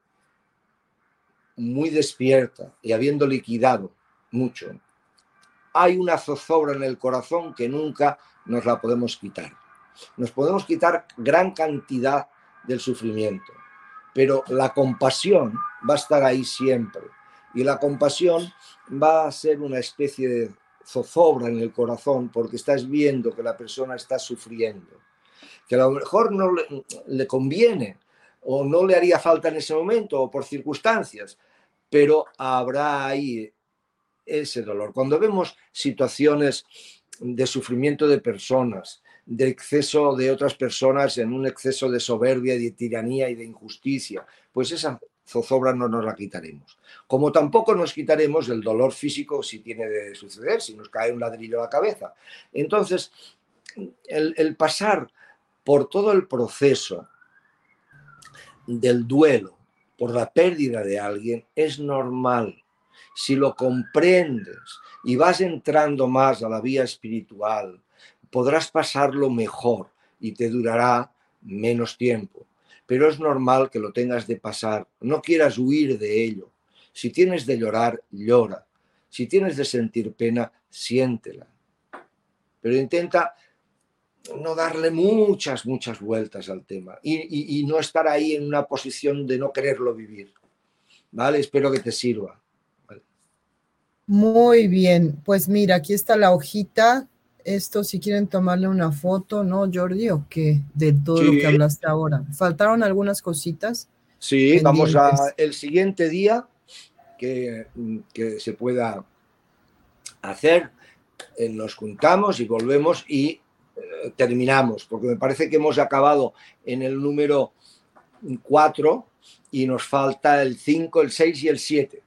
muy despierta y habiendo liquidado mucho, hay una zozobra en el corazón que nunca nos la podemos quitar. Nos podemos quitar gran cantidad del sufrimiento, pero la compasión va a estar ahí siempre. Y la compasión va a ser una especie de zozobra en el corazón porque estás viendo que la persona está sufriendo, que a lo mejor no le, le conviene o no le haría falta en ese momento o por circunstancias, pero habrá ahí ese dolor. Cuando vemos situaciones de sufrimiento de personas, de exceso de otras personas en un exceso de soberbia, de tiranía y de injusticia, pues esa zozobra no nos la quitaremos. Como tampoco nos quitaremos el dolor físico si tiene de suceder, si nos cae un ladrillo a la cabeza. Entonces, el, el pasar por todo el proceso del duelo, por la pérdida de alguien, es normal si lo comprendes y vas entrando más a la vía espiritual, podrás pasarlo mejor y te durará menos tiempo. Pero es normal que lo tengas de pasar. No quieras huir de ello. Si tienes de llorar, llora. Si tienes de sentir pena, siéntela. Pero intenta no darle muchas, muchas vueltas al tema y, no estar ahí en una posición de no quererlo vivir. ¿Vale? Espero que te sirva. Muy bien, pues mira, aquí está la hojita. Esto, si quieren tomarle una foto, ¿no, Jordi? ¿O qué? De todo lo que hablaste ahora. ¿Faltaron algunas cositas? Sí, vamos a el siguiente día que, que se pueda hacer. Eh, nos juntamos y volvemos y eh, terminamos, porque me parece que hemos acabado en el número 4 y nos falta el 5, el 6 y el 7.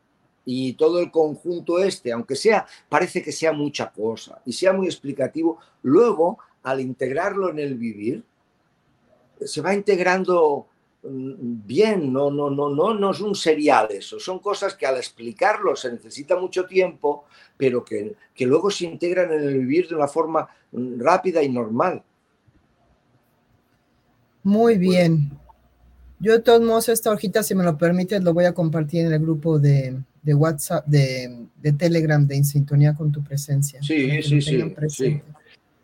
Y todo el conjunto este, aunque sea, parece que sea mucha cosa y sea muy explicativo, luego al integrarlo en el vivir, se va integrando mm, bien, no, no, no, no, no es un serial eso, son cosas que al explicarlo se necesita mucho tiempo, pero que, que luego se integran en el vivir de una forma mm, rápida y normal. Muy bien. Yo de todos modos esta hojita, si me lo permites, lo voy a compartir en el grupo de, de WhatsApp, de, de, Telegram, de En Sintonía con tu presencia. Sí, sí, sí,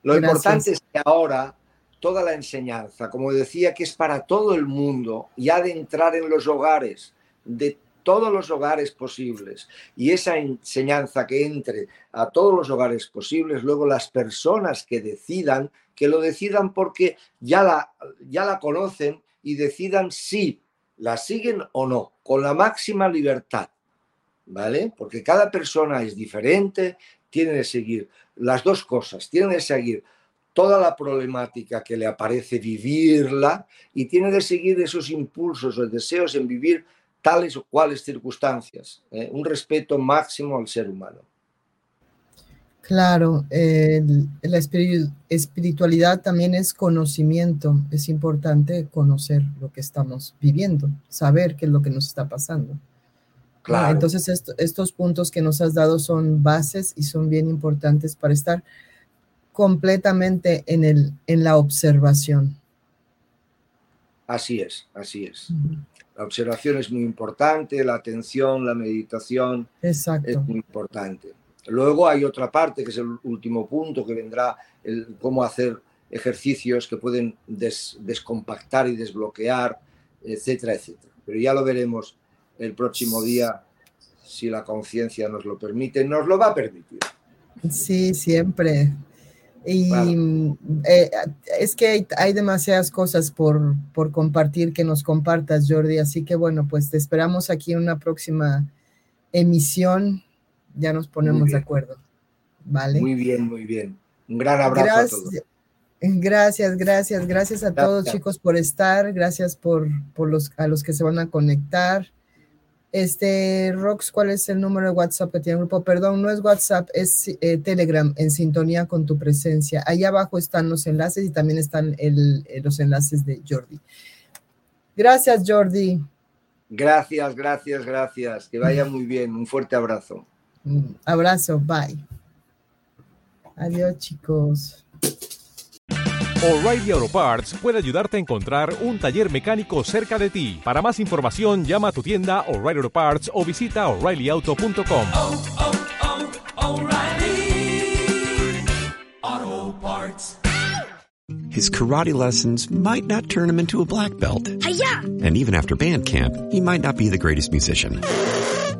Lo importante es que ahora toda la enseñanza, como decía, que es para todo el mundo, ya de entrar en los hogares, de todos los hogares posibles y esa enseñanza que entre a todos los hogares posibles, luego las personas que decidan, que lo decidan porque ya la, ya la conocen y decidan si la siguen o no, con la máxima libertad, ¿vale? Porque cada persona es diferente, tiene de seguir las dos cosas, tiene de seguir toda la problemática que le aparece vivirla y tiene de seguir esos impulsos o deseos en vivir tales o cuales circunstancias, ¿eh? un respeto máximo al ser humano. Claro, la espiritualidad también es conocimiento, es importante conocer lo que estamos viviendo, saber qué es lo que nos está pasando. Claro. Entonces estos puntos que nos has dado son bases y son bien importantes para estar completamente en, el, en la observación. Así es, así es. La observación es muy importante, la atención, la meditación es muy importante. Luego hay otra parte, que es el último punto, que vendrá el cómo hacer ejercicios que pueden descompactar y desbloquear, etcétera, etcétera. Pero ya lo veremos el próximo día, si la conciencia nos lo permite, nos lo va a permitir. Sí, siempre. Y eh, es que hay, demasiadas cosas por, por, compartir que nos compartas, Jordi. Así que bueno, pues te esperamos aquí en una próxima emisión. Ya nos ponemos de acuerdo. ¿Vale? Muy bien, muy bien. Un gran abrazo gracias, a todos. Gracias, gracias, gracias a todos chicos por estar. Gracias por, por los, a los que se van a conectar. Este, Rox, ¿cuál es el número de WhatsApp que tiene el grupo? Perdón, no es WhatsApp, es eh, Telegram, en sintonía con tu presencia. Ahí abajo están los enlaces y también están el, eh, los enlaces de Jordi. Gracias, Jordi. Gracias, gracias, gracias. Que vaya muy bien. Un fuerte abrazo. abrazo, bye. Adiós, chicos. O'Reilly Auto Parts puede ayudarte a encontrar un taller mecánico cerca de ti. Para más información, llama a tu tienda O'Reilly Auto Parts o visita oreillyauto.com. Oh, oh, oh, His karate lessons might not turn him into a black belt. Hi-ya! And even after band camp, he might not be the greatest musician.